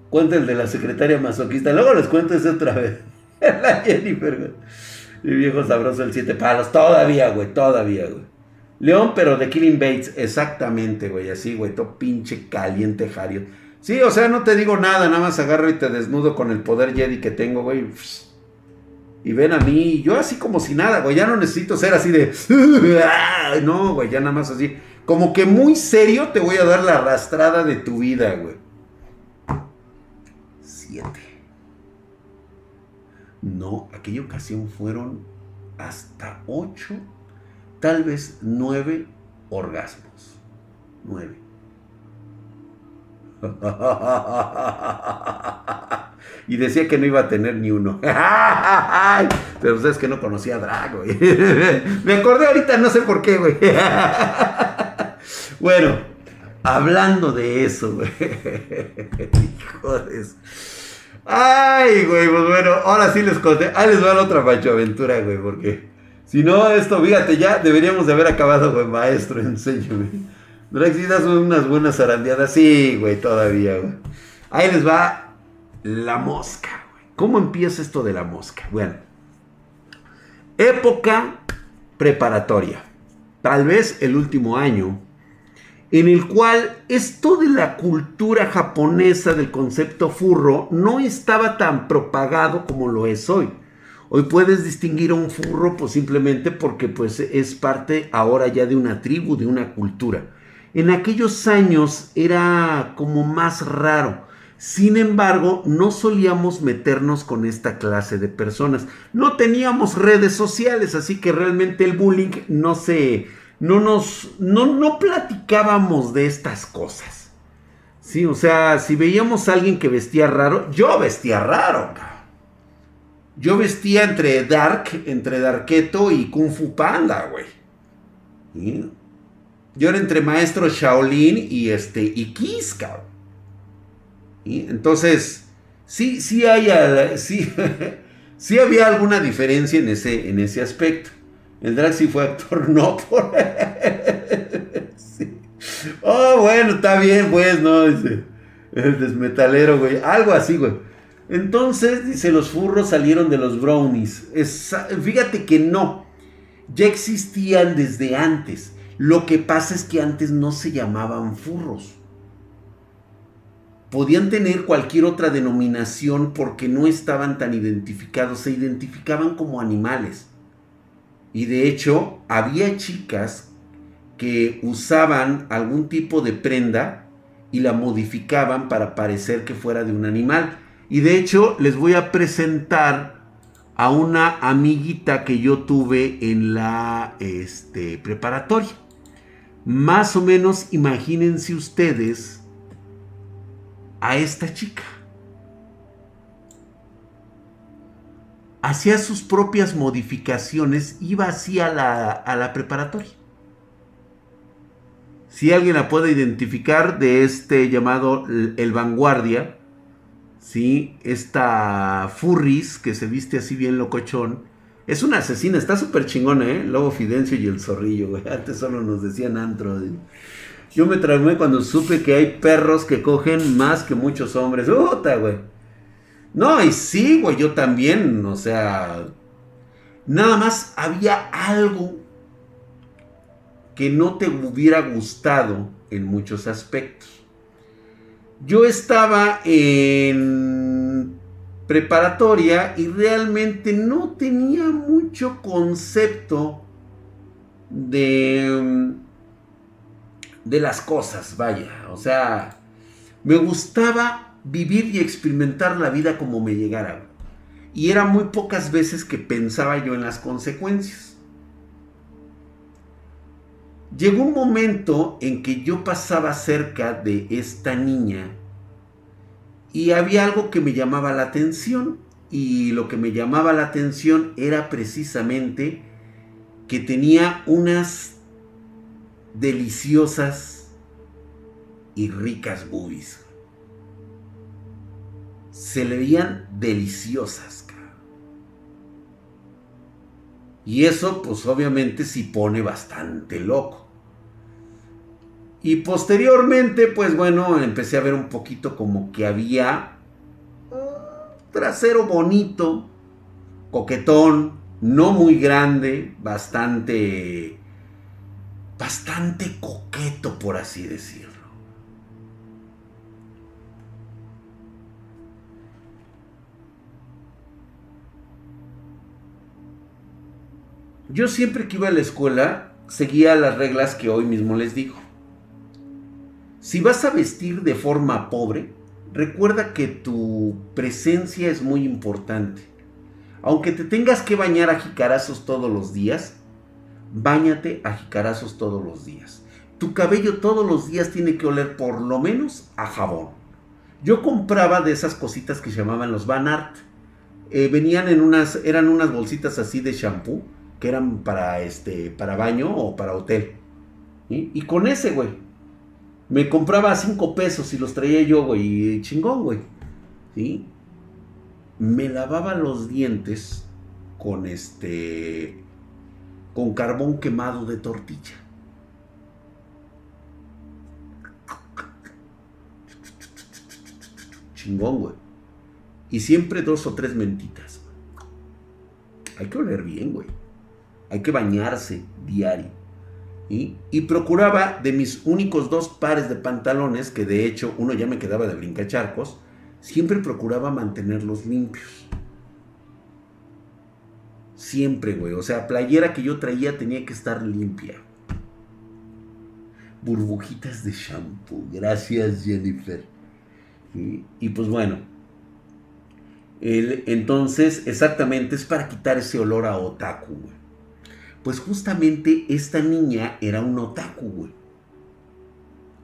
Cuenta el de la secretaria masoquista. Luego les cuento ese otra vez. la Jennifer, güey. Mi viejo sabroso, el siete palos. Todavía, güey. Todavía, güey. León, pero de Killing Bates. Exactamente, güey. Así, güey. Todo pinche caliente, Jario. Sí, o sea, no te digo nada. Nada más agarro y te desnudo con el poder Jedi que tengo, güey. Y ven a mí. Yo así como si nada, güey. Ya no necesito ser así de. No, güey. Ya nada más así. Como que muy serio te voy a dar la arrastrada de tu vida, güey. No, aquella ocasión fueron hasta ocho, tal vez nueve orgasmos. Nueve. Y decía que no iba a tener ni uno. Pero ustedes que no conocía a Drag, güey. Me acordé ahorita, no sé por qué, güey. Bueno, hablando de eso, güey. Hijos. Ay, güey, pues bueno, ahora sí les conté. Ah, les va la otra Pancho Aventura, güey, porque si no, esto, fíjate, ya deberíamos de haber acabado, güey, maestro, enséñame. Drag, si das unas buenas zarandeadas, sí, güey, todavía, güey. Ahí les va la mosca, güey. ¿Cómo empieza esto de la mosca? Bueno, época preparatoria. Tal vez el último año en el cual esto de la cultura japonesa del concepto furro no estaba tan propagado como lo es hoy. Hoy puedes distinguir a un furro pues simplemente porque pues es parte ahora ya de una tribu, de una cultura. En aquellos años era como más raro. Sin embargo, no solíamos meternos con esta clase de personas. No teníamos redes sociales, así que realmente el bullying no se, no nos, no, no platicábamos de estas cosas. Sí, o sea, si veíamos a alguien que vestía raro, yo vestía raro, Yo vestía entre Dark, entre Darketo y Kung Fu Panda, güey. Yo era entre maestro Shaolin y este, y cabrón. Entonces, sí, sí hay, sí, sí había alguna diferencia en ese, en ese aspecto. El drag sí fue actor, no por... Oh, bueno, está bien, pues, ¿no? Dice, el desmetalero, güey. Algo así, güey. Entonces, dice, los furros salieron de los brownies. fíjate que no. Ya existían desde antes. Lo que pasa es que antes no se llamaban furros. Podían tener cualquier otra denominación porque no estaban tan identificados. Se identificaban como animales. Y de hecho, había chicas que usaban algún tipo de prenda y la modificaban para parecer que fuera de un animal. Y de hecho, les voy a presentar a una amiguita que yo tuve en la este, preparatoria. Más o menos imagínense ustedes a esta chica. hacía sus propias modificaciones, iba así a la, preparatoria. Si alguien la puede identificar de este llamado El Vanguardia, ¿sí? esta Furris que se viste así bien locochón, es una asesina, está súper chingona, ¿eh? Lobo Fidencio y el zorrillo, güey. Antes solo nos decían antro. Yo me traumé cuando supe que hay perros que cogen más que muchos hombres. ¡Puta, güey! No, y sí, güey, yo también, o sea, nada más había algo que no te hubiera gustado en muchos aspectos. Yo estaba en preparatoria y realmente no tenía mucho concepto de de las cosas, vaya, o sea, me gustaba vivir y experimentar la vida como me llegara. Y era muy pocas veces que pensaba yo en las consecuencias. Llegó un momento en que yo pasaba cerca de esta niña y había algo que me llamaba la atención. Y lo que me llamaba la atención era precisamente que tenía unas deliciosas y ricas boobies se le veían deliciosas. Y eso pues obviamente sí pone bastante loco. Y posteriormente pues bueno, empecé a ver un poquito como que había trasero bonito, coquetón, no muy grande, bastante bastante coqueto por así decirlo. Yo siempre que iba a la escuela seguía las reglas que hoy mismo les digo. Si vas a vestir de forma pobre, recuerda que tu presencia es muy importante. Aunque te tengas que bañar a jicarazos todos los días, báñate a jicarazos todos los días. Tu cabello todos los días tiene que oler por lo menos a jabón. Yo compraba de esas cositas que llamaban los Van Art. Eh, venían en unas, eran unas bolsitas así de shampoo, que eran para, este, para baño o para hotel. Y con ese, güey, me compraba 5 pesos y los traía yo, güey, chingón, güey. ¿Sí? Me lavaba los dientes con este, con carbón quemado de tortilla. Chingón, güey. Y siempre dos o tres mentitas. Hay que oler bien, güey. Hay que bañarse diario. Y procuraba de mis únicos dos pares de pantalones, que de hecho uno ya me quedaba de brincacharcos, siempre procuraba mantenerlos limpios. Siempre, güey. O sea, playera que yo traía tenía que estar limpia. Burbujitas de shampoo. Gracias, Jennifer. Y, pues bueno. entonces, exactamente es para quitar ese olor a otaku, güey. Pues justamente esta niña era un otaku, güey.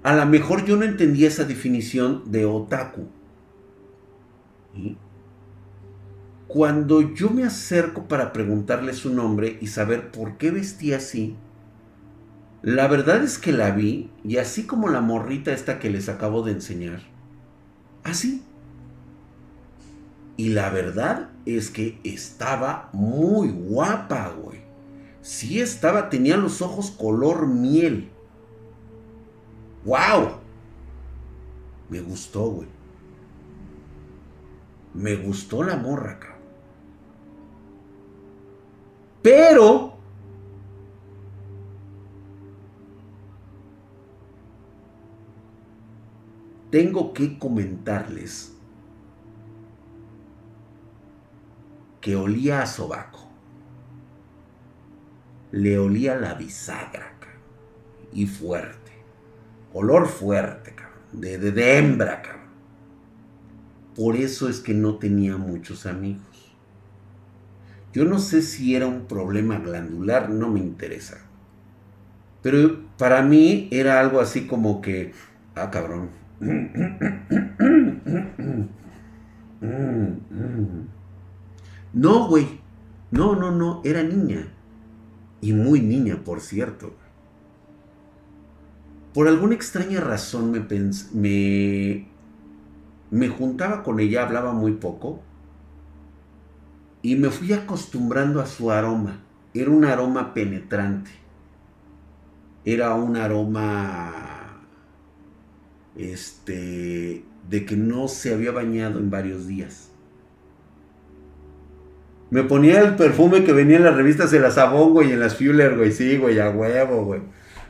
A lo mejor yo no entendía esa definición de otaku. Cuando yo me acerco para preguntarle su nombre y saber por qué vestía así, la verdad es que la vi y así como la morrita esta que les acabo de enseñar, así. Y la verdad es que estaba muy guapa, güey. Sí estaba, tenía los ojos color miel. ¡Wow! Me gustó, güey. Me gustó la morra, cabrón. Pero... Tengo que comentarles que olía a sobaco le olía la bisagra, Y fuerte. Olor fuerte, cabrón. De, de, hembra, cabrón. Por eso es que no tenía muchos amigos. Yo no sé si era un problema glandular, no me interesa. Pero para mí era algo así como que, ah, cabrón. No, güey. No, no, no, era niña. Y muy niña, por cierto. Por alguna extraña razón me, me, me juntaba con ella, hablaba muy poco. Y me fui acostumbrando a su aroma. Era un aroma penetrante. Era un aroma este de que no se había bañado en varios días. Me ponía el perfume que venía en las revistas de la Sabón, güey, en las Fuller, güey. Sí, güey, a huevo, güey.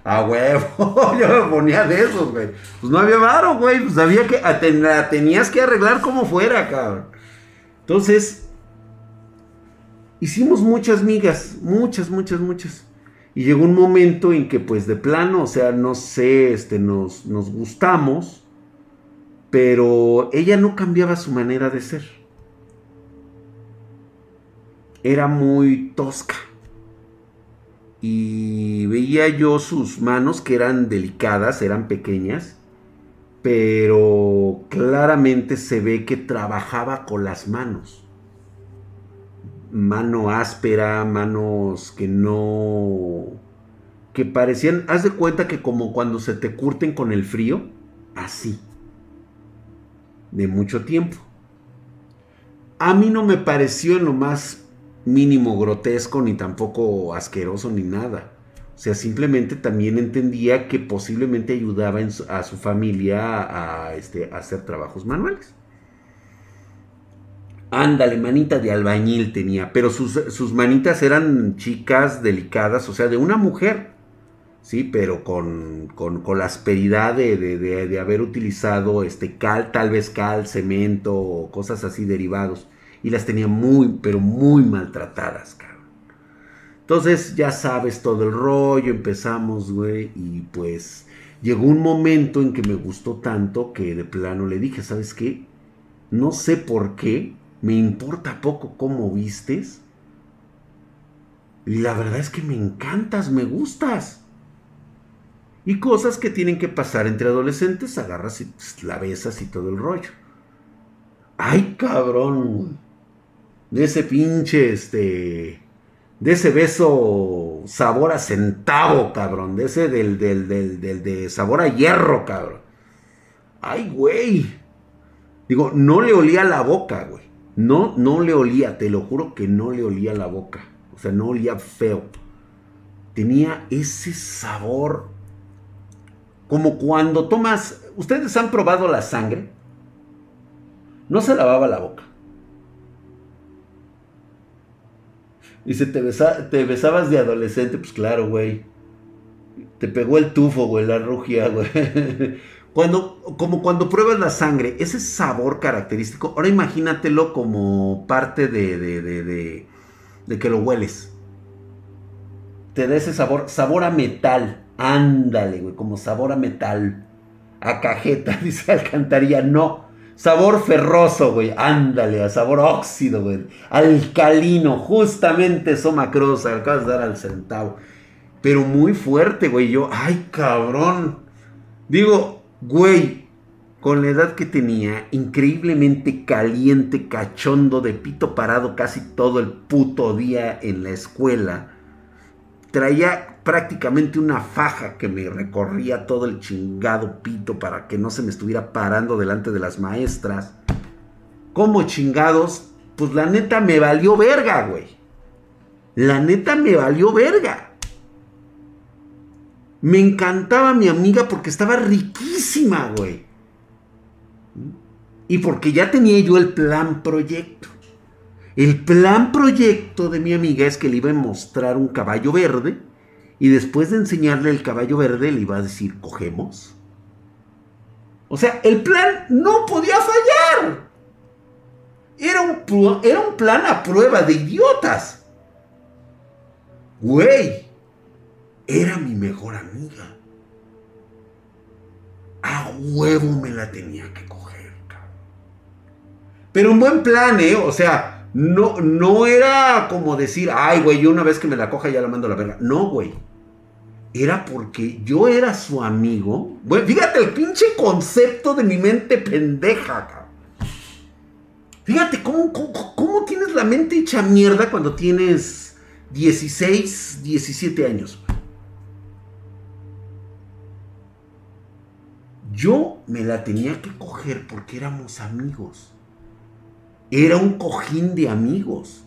A huevo. Yo me ponía de esos, güey. Pues no había varo, güey. Pues había que. tenías que arreglar como fuera, cabrón. Entonces. Hicimos muchas migas. Muchas, muchas, muchas. Y llegó un momento en que, pues, de plano, o sea, no sé, este, nos, nos gustamos. Pero ella no cambiaba su manera de ser era muy tosca. Y veía yo sus manos que eran delicadas, eran pequeñas, pero claramente se ve que trabajaba con las manos. Mano áspera, manos que no... que parecían, haz de cuenta que como cuando se te curten con el frío, así. De mucho tiempo. A mí no me pareció en lo más mínimo grotesco, ni tampoco asqueroso, ni nada. O sea, simplemente también entendía que posiblemente ayudaba a su familia a, este, hacer trabajos manuales. Ándale, manita de albañil tenía, pero sus, manitas eran chicas, delicadas, o sea, de una mujer, ¿sí? Pero con, con, la asperidad de, de, haber utilizado este cal, tal vez cal, cemento, o cosas así derivados y las tenía muy, pero muy maltratadas, cabrón. Entonces, ya sabes todo el rollo, empezamos, güey, y pues llegó un momento en que me gustó tanto que de plano le dije, ¿sabes qué? No sé por qué, me importa poco cómo vistes. Y la verdad es que me encantas, me gustas. Y cosas que tienen que pasar entre adolescentes, agarras y pues, la besas y todo el rollo. Ay, cabrón. De ese pinche, este. De ese beso sabor a centavo, cabrón. De ese del, del, del, del de sabor a hierro, cabrón. Ay, güey. Digo, no le olía la boca, güey. No, no le olía, te lo juro que no le olía la boca. O sea, no olía feo. Tenía ese sabor. Como cuando tomas. ¿Ustedes han probado la sangre? No se lavaba la boca. Y te, te besabas de adolescente, pues claro, güey. Te pegó el tufo, güey, la rugia, güey. Cuando, como cuando pruebas la sangre, ese sabor característico, ahora imagínatelo como parte de, de, de, de, que lo hueles. Te da ese sabor, sabor a metal. Ándale, güey, como sabor a metal. A cajeta, dice Alcantarilla. No, sabor ferroso, güey. Ándale, a sabor óxido, güey. Alcalino, justamente somacrosa, acabas de dar al centavo. Pero muy fuerte, güey. Yo, ay, cabrón. Digo, Güey, con la edad que tenía, increíblemente caliente, cachondo, de pito parado casi todo el puto día en la escuela. Traía prácticamente una faja que me recorría todo el chingado pito para que no se me estuviera parando delante de las maestras. ¿Cómo chingados? Pues la neta me valió verga, güey. La neta me valió verga. Me encantaba mi amiga porque estaba riquísima, güey. Y porque ya tenía yo el plan proyecto. El plan proyecto de mi amiga es que le iba a mostrar un caballo verde y después de enseñarle el caballo verde le iba a decir, ¿cogemos? O sea, el plan no podía fallar. Era un, era un plan a prueba de idiotas. Güey. Era mi mejor amiga. A huevo me la tenía que coger, cabrón. Pero un buen plan, ¿eh? O sea, no, no era como decir, ay, güey, yo una vez que me la coja ya la mando a la verga. No, güey. Era porque yo era su amigo. Güey, fíjate el pinche concepto de mi mente pendeja, cabrón. Fíjate cómo, cómo, cómo tienes la mente hecha mierda cuando tienes 16, 17 años. Yo me la tenía que coger porque éramos amigos. Era un cojín de amigos.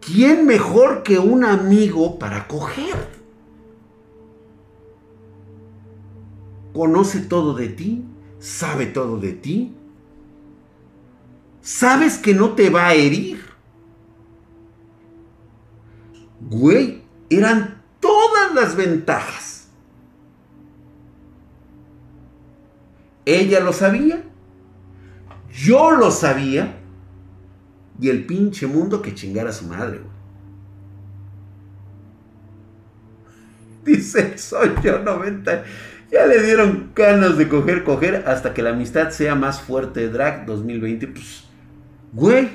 ¿Quién mejor que un amigo para coger? Conoce todo de ti, sabe todo de ti. Sabes que no te va a herir. Güey, eran todas las ventajas Ella lo sabía, yo lo sabía, y el pinche mundo que chingara su madre, Dice, soy yo 90. Ya le dieron ganas de coger, coger, hasta que la amistad sea más fuerte. Drag 2020, pues, güey,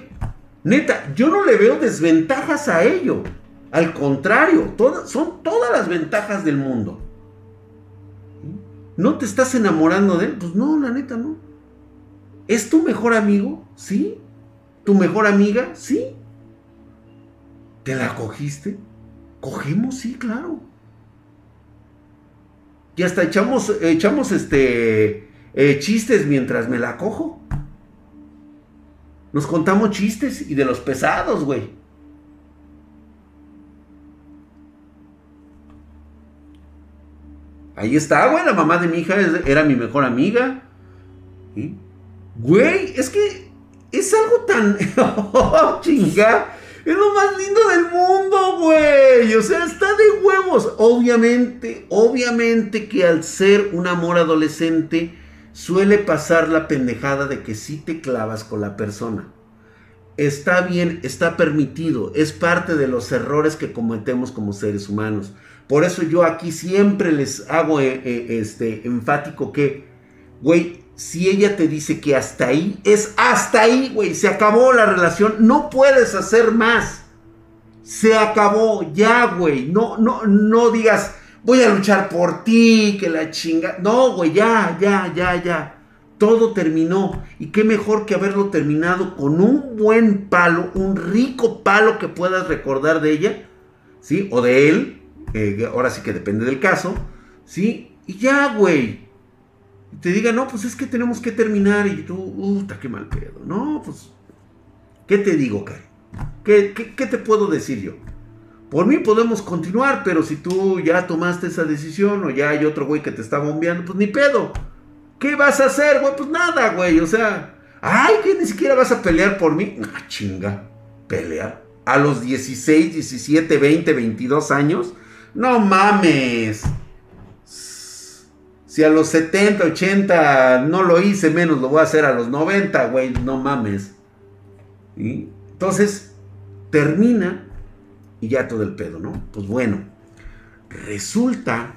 neta, yo no le veo desventajas a ello. Al contrario, son todas las ventajas del mundo. ¿No te estás enamorando de él? Pues no, la neta no. ¿Es tu mejor amigo? Sí. ¿Tu mejor amiga? Sí. ¿Te la cogiste? Cogemos, sí, claro. Y hasta echamos, echamos este, eh, chistes mientras me la cojo. Nos contamos chistes y de los pesados, güey. Ahí está, güey, la mamá de mi hija era mi mejor amiga. Güey, es que es algo tan... oh, chinga. Es lo más lindo del mundo, güey. O sea, está de huevos. Obviamente, obviamente que al ser un amor adolescente suele pasar la pendejada de que sí te clavas con la persona. Está bien, está permitido, es parte de los errores que cometemos como seres humanos. Por eso yo aquí siempre les hago eh, eh, este, enfático que, güey, si ella te dice que hasta ahí, es hasta ahí, güey, se acabó la relación, no puedes hacer más. Se acabó, ya, güey. No, no, no digas, voy a luchar por ti, que la chinga. No, güey, ya, ya, ya, ya. Todo terminó. Y qué mejor que haberlo terminado con un buen palo, un rico palo que puedas recordar de ella, ¿sí? O de él, ahora sí que depende del caso, ¿sí? Y ya, güey. Te diga, no, pues es que tenemos que terminar. Y tú, puta, qué mal pedo. No, pues, ¿qué te digo, Karen? ¿Qué, qué te puedo decir yo? Por mí podemos continuar, pero si tú ya tomaste esa decisión o ya hay otro güey que te está bombeando, pues ni pedo. ¿Qué vas a hacer, güey? Pues nada, güey. O sea, ay, que ni siquiera vas a pelear por mí. Ah, chinga, pelear. A los 16, 17, 20, 22 años. No mames. Si a los 70, 80 no lo hice, menos lo voy a hacer a los 90, güey. No mames. Entonces, termina y ya todo el pedo, ¿no? Pues bueno, resulta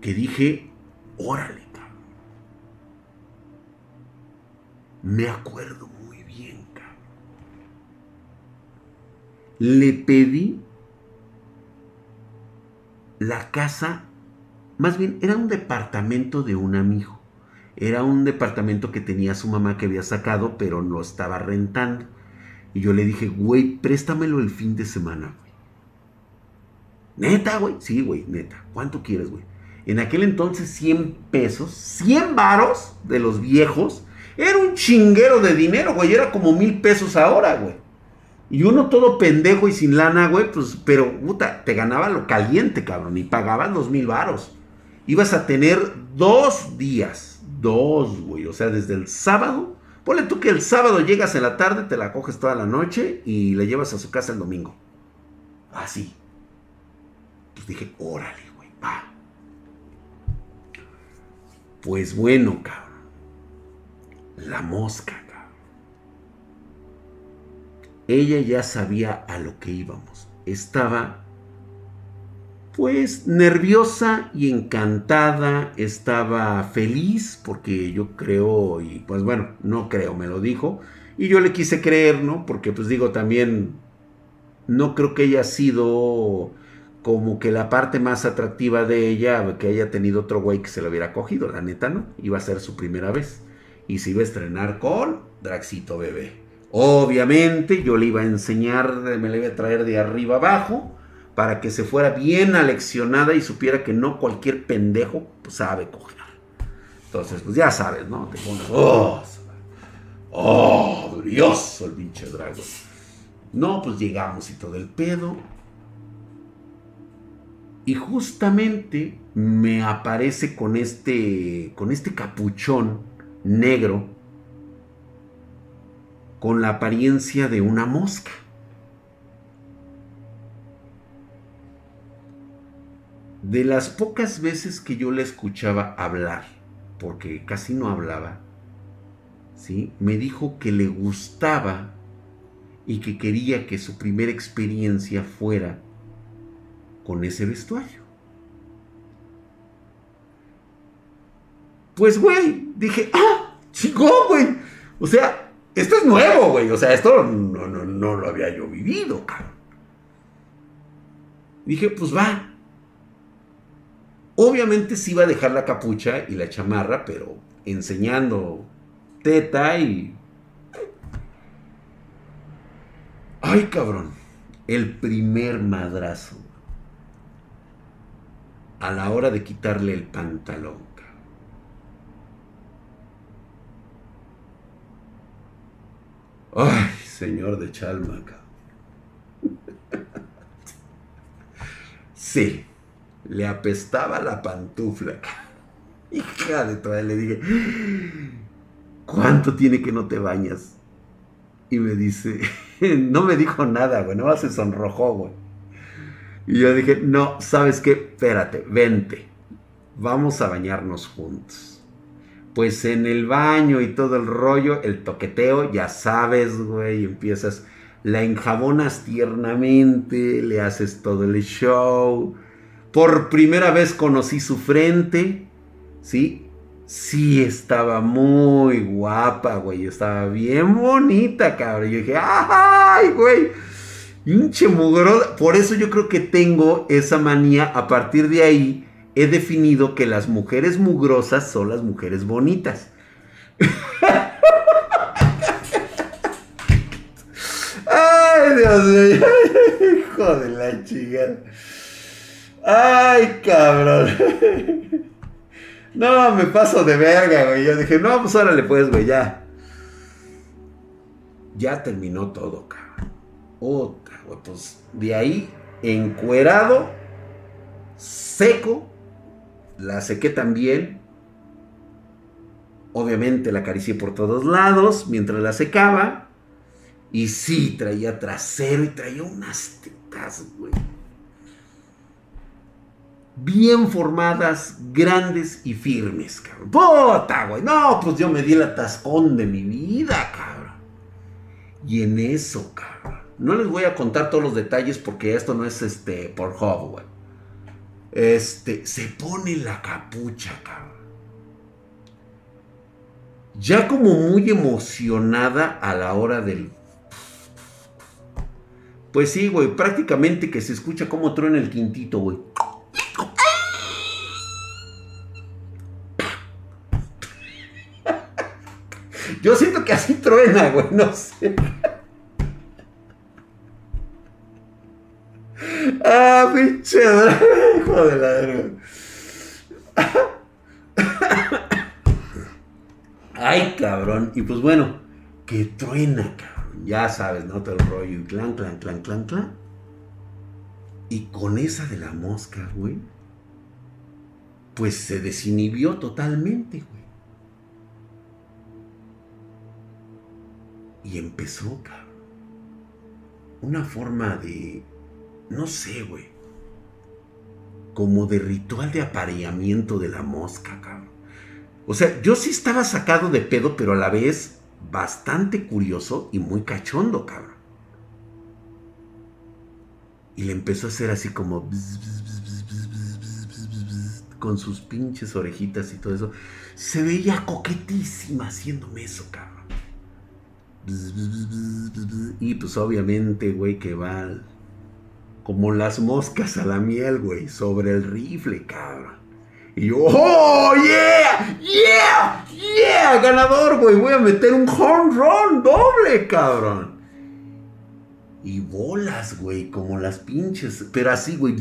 que dije, órale, Me acuerdo muy bien, cabrón. Le pedí la casa, más bien era un departamento de un amigo. Era un departamento que tenía su mamá que había sacado, pero no estaba rentando. Y yo le dije, güey, préstamelo el fin de semana, güey. Neta, güey. Sí, güey, neta. ¿Cuánto quieres, güey? En aquel entonces 100 pesos, 100 varos de los viejos era un chinguero de dinero, güey. Era como mil pesos ahora, güey. Y uno todo pendejo y sin lana, güey, pues, pero, puta, te ganaba lo caliente, cabrón. Y pagaban dos mil varos. Ibas a tener dos días. Dos, güey. O sea, desde el sábado. Ponle tú que el sábado llegas en la tarde, te la coges toda la noche y la llevas a su casa el domingo. Así. Pues dije, órale, güey, va. Pues bueno, cabrón la mosca. Ella ya sabía a lo que íbamos. Estaba pues nerviosa y encantada, estaba feliz porque yo creo y pues bueno, no creo, me lo dijo y yo le quise creer, ¿no? Porque pues digo también no creo que haya sido como que la parte más atractiva de ella que haya tenido otro güey que se lo hubiera cogido, la neta, ¿no? Iba a ser su primera vez y se iba a estrenar con Draxito Bebé. Obviamente yo le iba a enseñar, me le iba a traer de arriba abajo para que se fuera bien aleccionada y supiera que no cualquier pendejo sabe coger. Entonces, pues ya sabes, ¿no? Te pones, oh, oh, brioso el pinche dragón. No, pues llegamos y todo el pedo. Y justamente me aparece con este, con este capuchón negro con la apariencia de una mosca. De las pocas veces que yo le escuchaba hablar, porque casi no hablaba, ¿sí? me dijo que le gustaba y que quería que su primera experiencia fuera con ese vestuario. Pues, güey, dije, ah, chico, güey. O sea, esto es nuevo, güey. O sea, esto no, no, lo había yo vivido, cabrón. Dije, pues va. Obviamente sí iba a dejar la capucha y la chamarra, pero enseñando teta y... Ay, cabrón. El primer madrazo. A la hora de quitarle el pantalón. Ay, señor de Chalmaca. Sí, le apestaba la pantufla. Hija de toda, le dije, ¿cuánto tiene que no te bañas? Y me dice, no me dijo nada, güey, no se sonrojó, güey. Y yo dije, no, ¿sabes qué? Espérate, vente, vamos a bañarnos juntos pues en el baño y todo el rollo, el toqueteo, ya sabes, güey, empiezas, la enjabonas tiernamente, le haces todo el show. Por primera vez conocí su frente, ¿sí? Sí, estaba muy guapa, güey, estaba bien bonita, cabrón. Yo dije, ¡ay, güey! Hinche mugrosa. Por eso yo creo que tengo esa manía. A partir de ahí he definido que las mujeres mugrosas son las mujeres bonitas. Ay, Dios mío. Hijo de la chingada. Ay, cabrón. No, me paso de verga, güey. Yo dije, no, pues órale, pues, güey, ya. Ya terminó todo, cabrón. Otra, güey. Pues de ahí, encuerado, seco. La sequé también. Obviamente la acaricié por todos lados mientras la secaba. Y sí, traía trasero y traía unas tetas, güey bien formadas, grandes y firmes, cabrón. ¡Puta, güey! No, pues yo me di el atascón de mi vida, cabrón. Y en eso, cabrón. No les voy a contar todos los detalles porque esto no es este por hub, güey. Este, se pone la capucha, cabrón. Ya como muy emocionada a la hora del pues sí, güey, prácticamente que se escucha como truena el quintito, güey. Yo siento que así truena, güey, no sé. Ah, pinche hijo de la. Ay, cabrón. Y pues bueno, que truena, cabrón. Ya sabes, ¿no? Todo el rollo. Y clan, clan, clan, clan, clan. Y con esa de la mosca, güey. Pues se desinhibió totalmente, güey. Y empezó, cabrón. Una forma de. No sé, güey. Como de ritual de apareamiento de la mosca, cabrón. O sea, yo sí estaba sacado de pedo, pero a la vez bastante curioso y muy cachondo, cabrón. Y le empezó a hacer así como... con sus pinches orejitas y todo eso. Se veía coquetísima haciéndome eso, cabrón. Y pues obviamente, güey, que va como las moscas a la miel, güey, sobre el rifle, cabrón. Y yo, ¡oh, yeah! ¡Yeah! ¡Yeah! Ganador, güey. Voy a meter un home run doble, cabrón. Y bolas, güey, como las pinches. Pero así, güey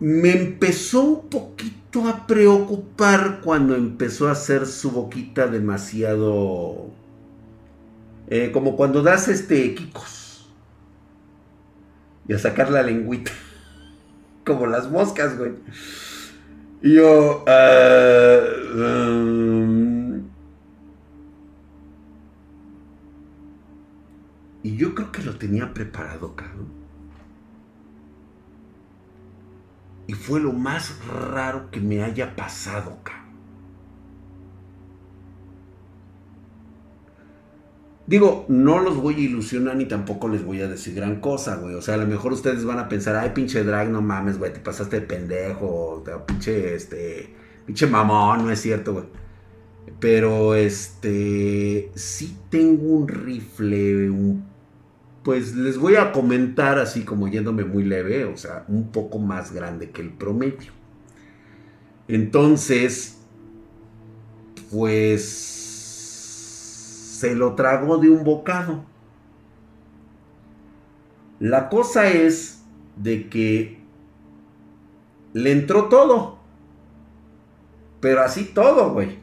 me empezó un poquito a preocupar cuando empezó a hacer su boquita demasiado... Eh, como cuando das este kikos. Y a sacar la lengüita. como las moscas, güey. Y yo... Ah, um, y yo creo que lo tenía preparado, cabrón. Fue lo más raro que me haya pasado, cabrón. Digo, no los voy a ilusionar ni tampoco les voy a decir gran cosa, güey. O sea, a lo mejor ustedes van a pensar, ay, pinche drag, no mames, güey, te pasaste de pendejo, pinche, este, pinche mamón, no es cierto, güey. Pero, este, sí tengo un rifle, un pues les voy a comentar así como yéndome muy leve, o sea, un poco más grande que el promedio. Entonces, pues se lo tragó de un bocado. La cosa es de que le entró todo. Pero así todo, güey.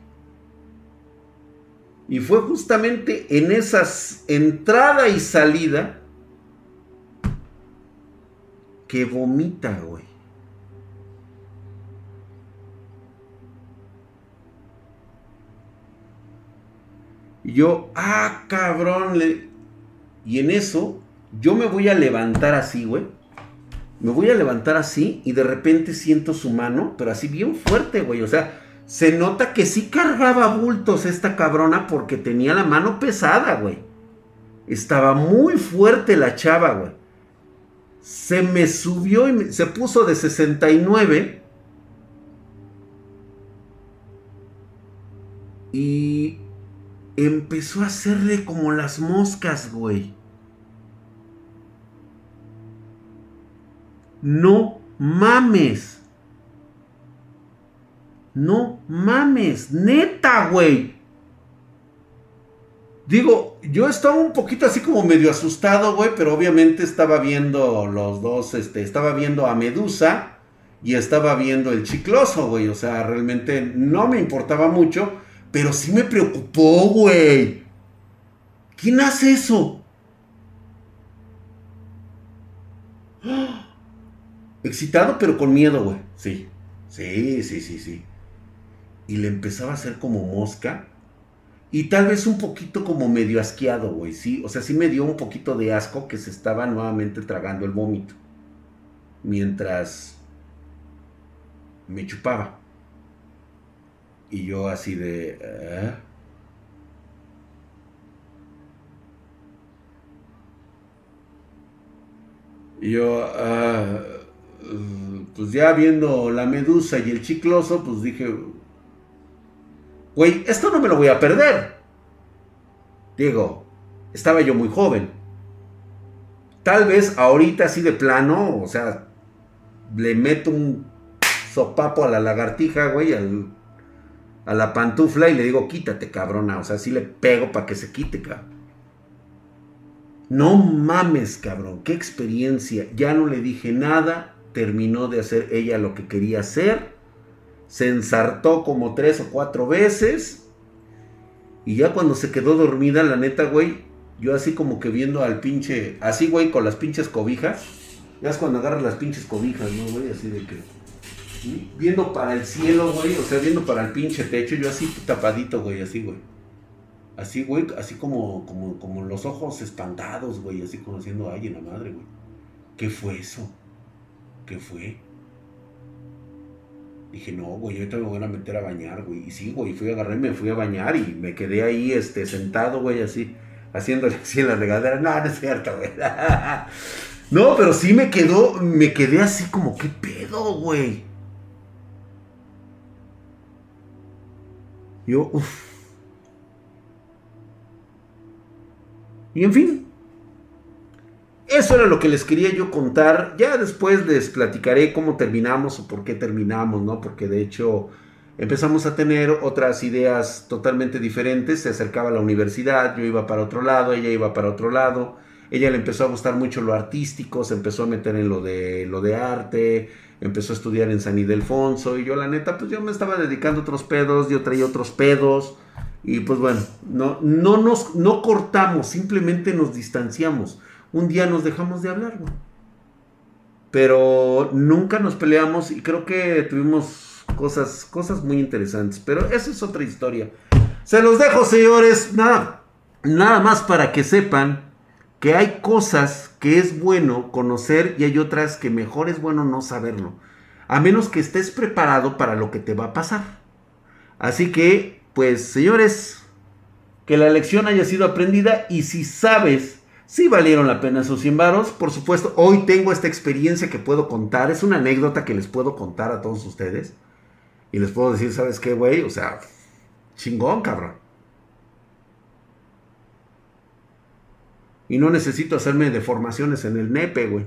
Y fue justamente en esas entrada y salida que vomita, güey. Y yo, ah, cabrón. Y en eso, yo me voy a levantar así, güey. Me voy a levantar así y de repente siento su mano, pero así bien fuerte, güey. O sea, se nota que sí cargaba bultos esta cabrona porque tenía la mano pesada, güey. Estaba muy fuerte la chava, güey. Se me subió y se puso de 69. Y empezó a hacerle como las moscas, güey. No mames. No mames, neta, güey. Digo, yo estaba un poquito así como medio asustado, güey, pero obviamente estaba viendo los dos, este, estaba viendo a Medusa y estaba viendo el chicloso, güey. O sea, realmente no me importaba mucho, pero sí me preocupó, güey. ¿Quién hace eso? Excitado, pero con miedo, güey. Sí, sí, sí, sí, sí. Y le empezaba a hacer como mosca y tal vez un poquito como medio asqueado, güey, sí. O sea, sí me dio un poquito de asco que se estaba nuevamente tragando el vómito. Mientras me chupaba. Y yo así de... Y yo, ah, pues ya viendo la medusa y el chicloso, pues dije, güey, esto no me lo voy a perder. Digo, estaba yo muy joven. Tal vez ahorita así de plano, o sea, le meto un sopapo a la lagartija, güey, a la pantufla y le digo, quítate, cabrona. O sea, así le pego para que se quite, cabrón. No mames, cabrón, qué experiencia. Ya no le dije nada, terminó de hacer ella lo que quería hacer se ensartó como tres o cuatro veces. Y ya cuando se quedó dormida, la neta, güey, yo así como que viendo al pinche, así, güey, con las pinches cobijas. Ya es cuando agarras las pinches cobijas, ¿no, güey? Así de que... Viendo para el cielo, güey, o sea, viendo para el pinche techo, yo así tapadito, güey, así, güey. Así, güey, así como, como, como los ojos espantados, güey, así conociendo ay, en la madre, güey. ¿Qué fue eso? ¿Qué fue? Dije, no, güey, ahorita me voy a meter a bañar, güey. Y sí, güey, fui a agarrar, me fui a bañar y me quedé ahí, este, sentado, güey, así, haciéndole así en la regadera. No, no es cierto, güey. no, pero sí me quedó, me quedé así como, ¿qué pedo, güey? Yo, uff. Y en fin, eso era lo que les quería yo contar. Ya después les platicaré cómo terminamos o por qué terminamos, ¿no? Porque de hecho empezamos a tener otras ideas totalmente diferentes. Se acercaba a la universidad, yo iba para otro lado, ella iba para otro lado. Ella le empezó a gustar mucho lo artístico, se empezó a meter en lo de, lo de arte, empezó a estudiar en San Ildefonso y yo la neta, pues yo me estaba dedicando a otros pedos, yo traía otros pedos y pues bueno, no, no nos no cortamos, simplemente nos distanciamos un día nos dejamos de hablar, Pero nunca nos peleamos y creo que tuvimos cosas, cosas muy interesantes. Pero esa es otra historia. Se los dejo, señores. Nada, nada más para que sepan que hay cosas que es bueno conocer y hay otras que mejor es bueno no saberlo. A menos que estés preparado para lo que te va a pasar. Así que, pues, señores, que la lección haya sido aprendida y si sabes Sí valieron la pena esos 100 varos. Por supuesto, hoy tengo esta experiencia que puedo contar. Es una anécdota que les puedo contar a todos ustedes. Y les puedo decir, ¿sabes qué, güey? O sea, chingón, cabrón. Y no necesito hacerme deformaciones en el nepe, güey.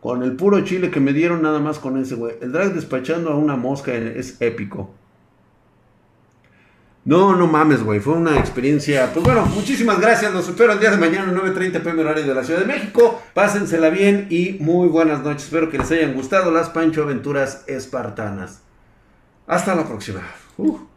Con el puro chile que me dieron nada más con ese, güey. El drag despachando a una mosca es épico. No, no mames, güey. Fue una experiencia. Pues bueno, muchísimas gracias. Los espero el día de mañana, 9.30 pm horario de la Ciudad de México. Pásensela bien y muy buenas noches. Espero que les hayan gustado las Pancho Aventuras Espartanas. Hasta la próxima. Uh.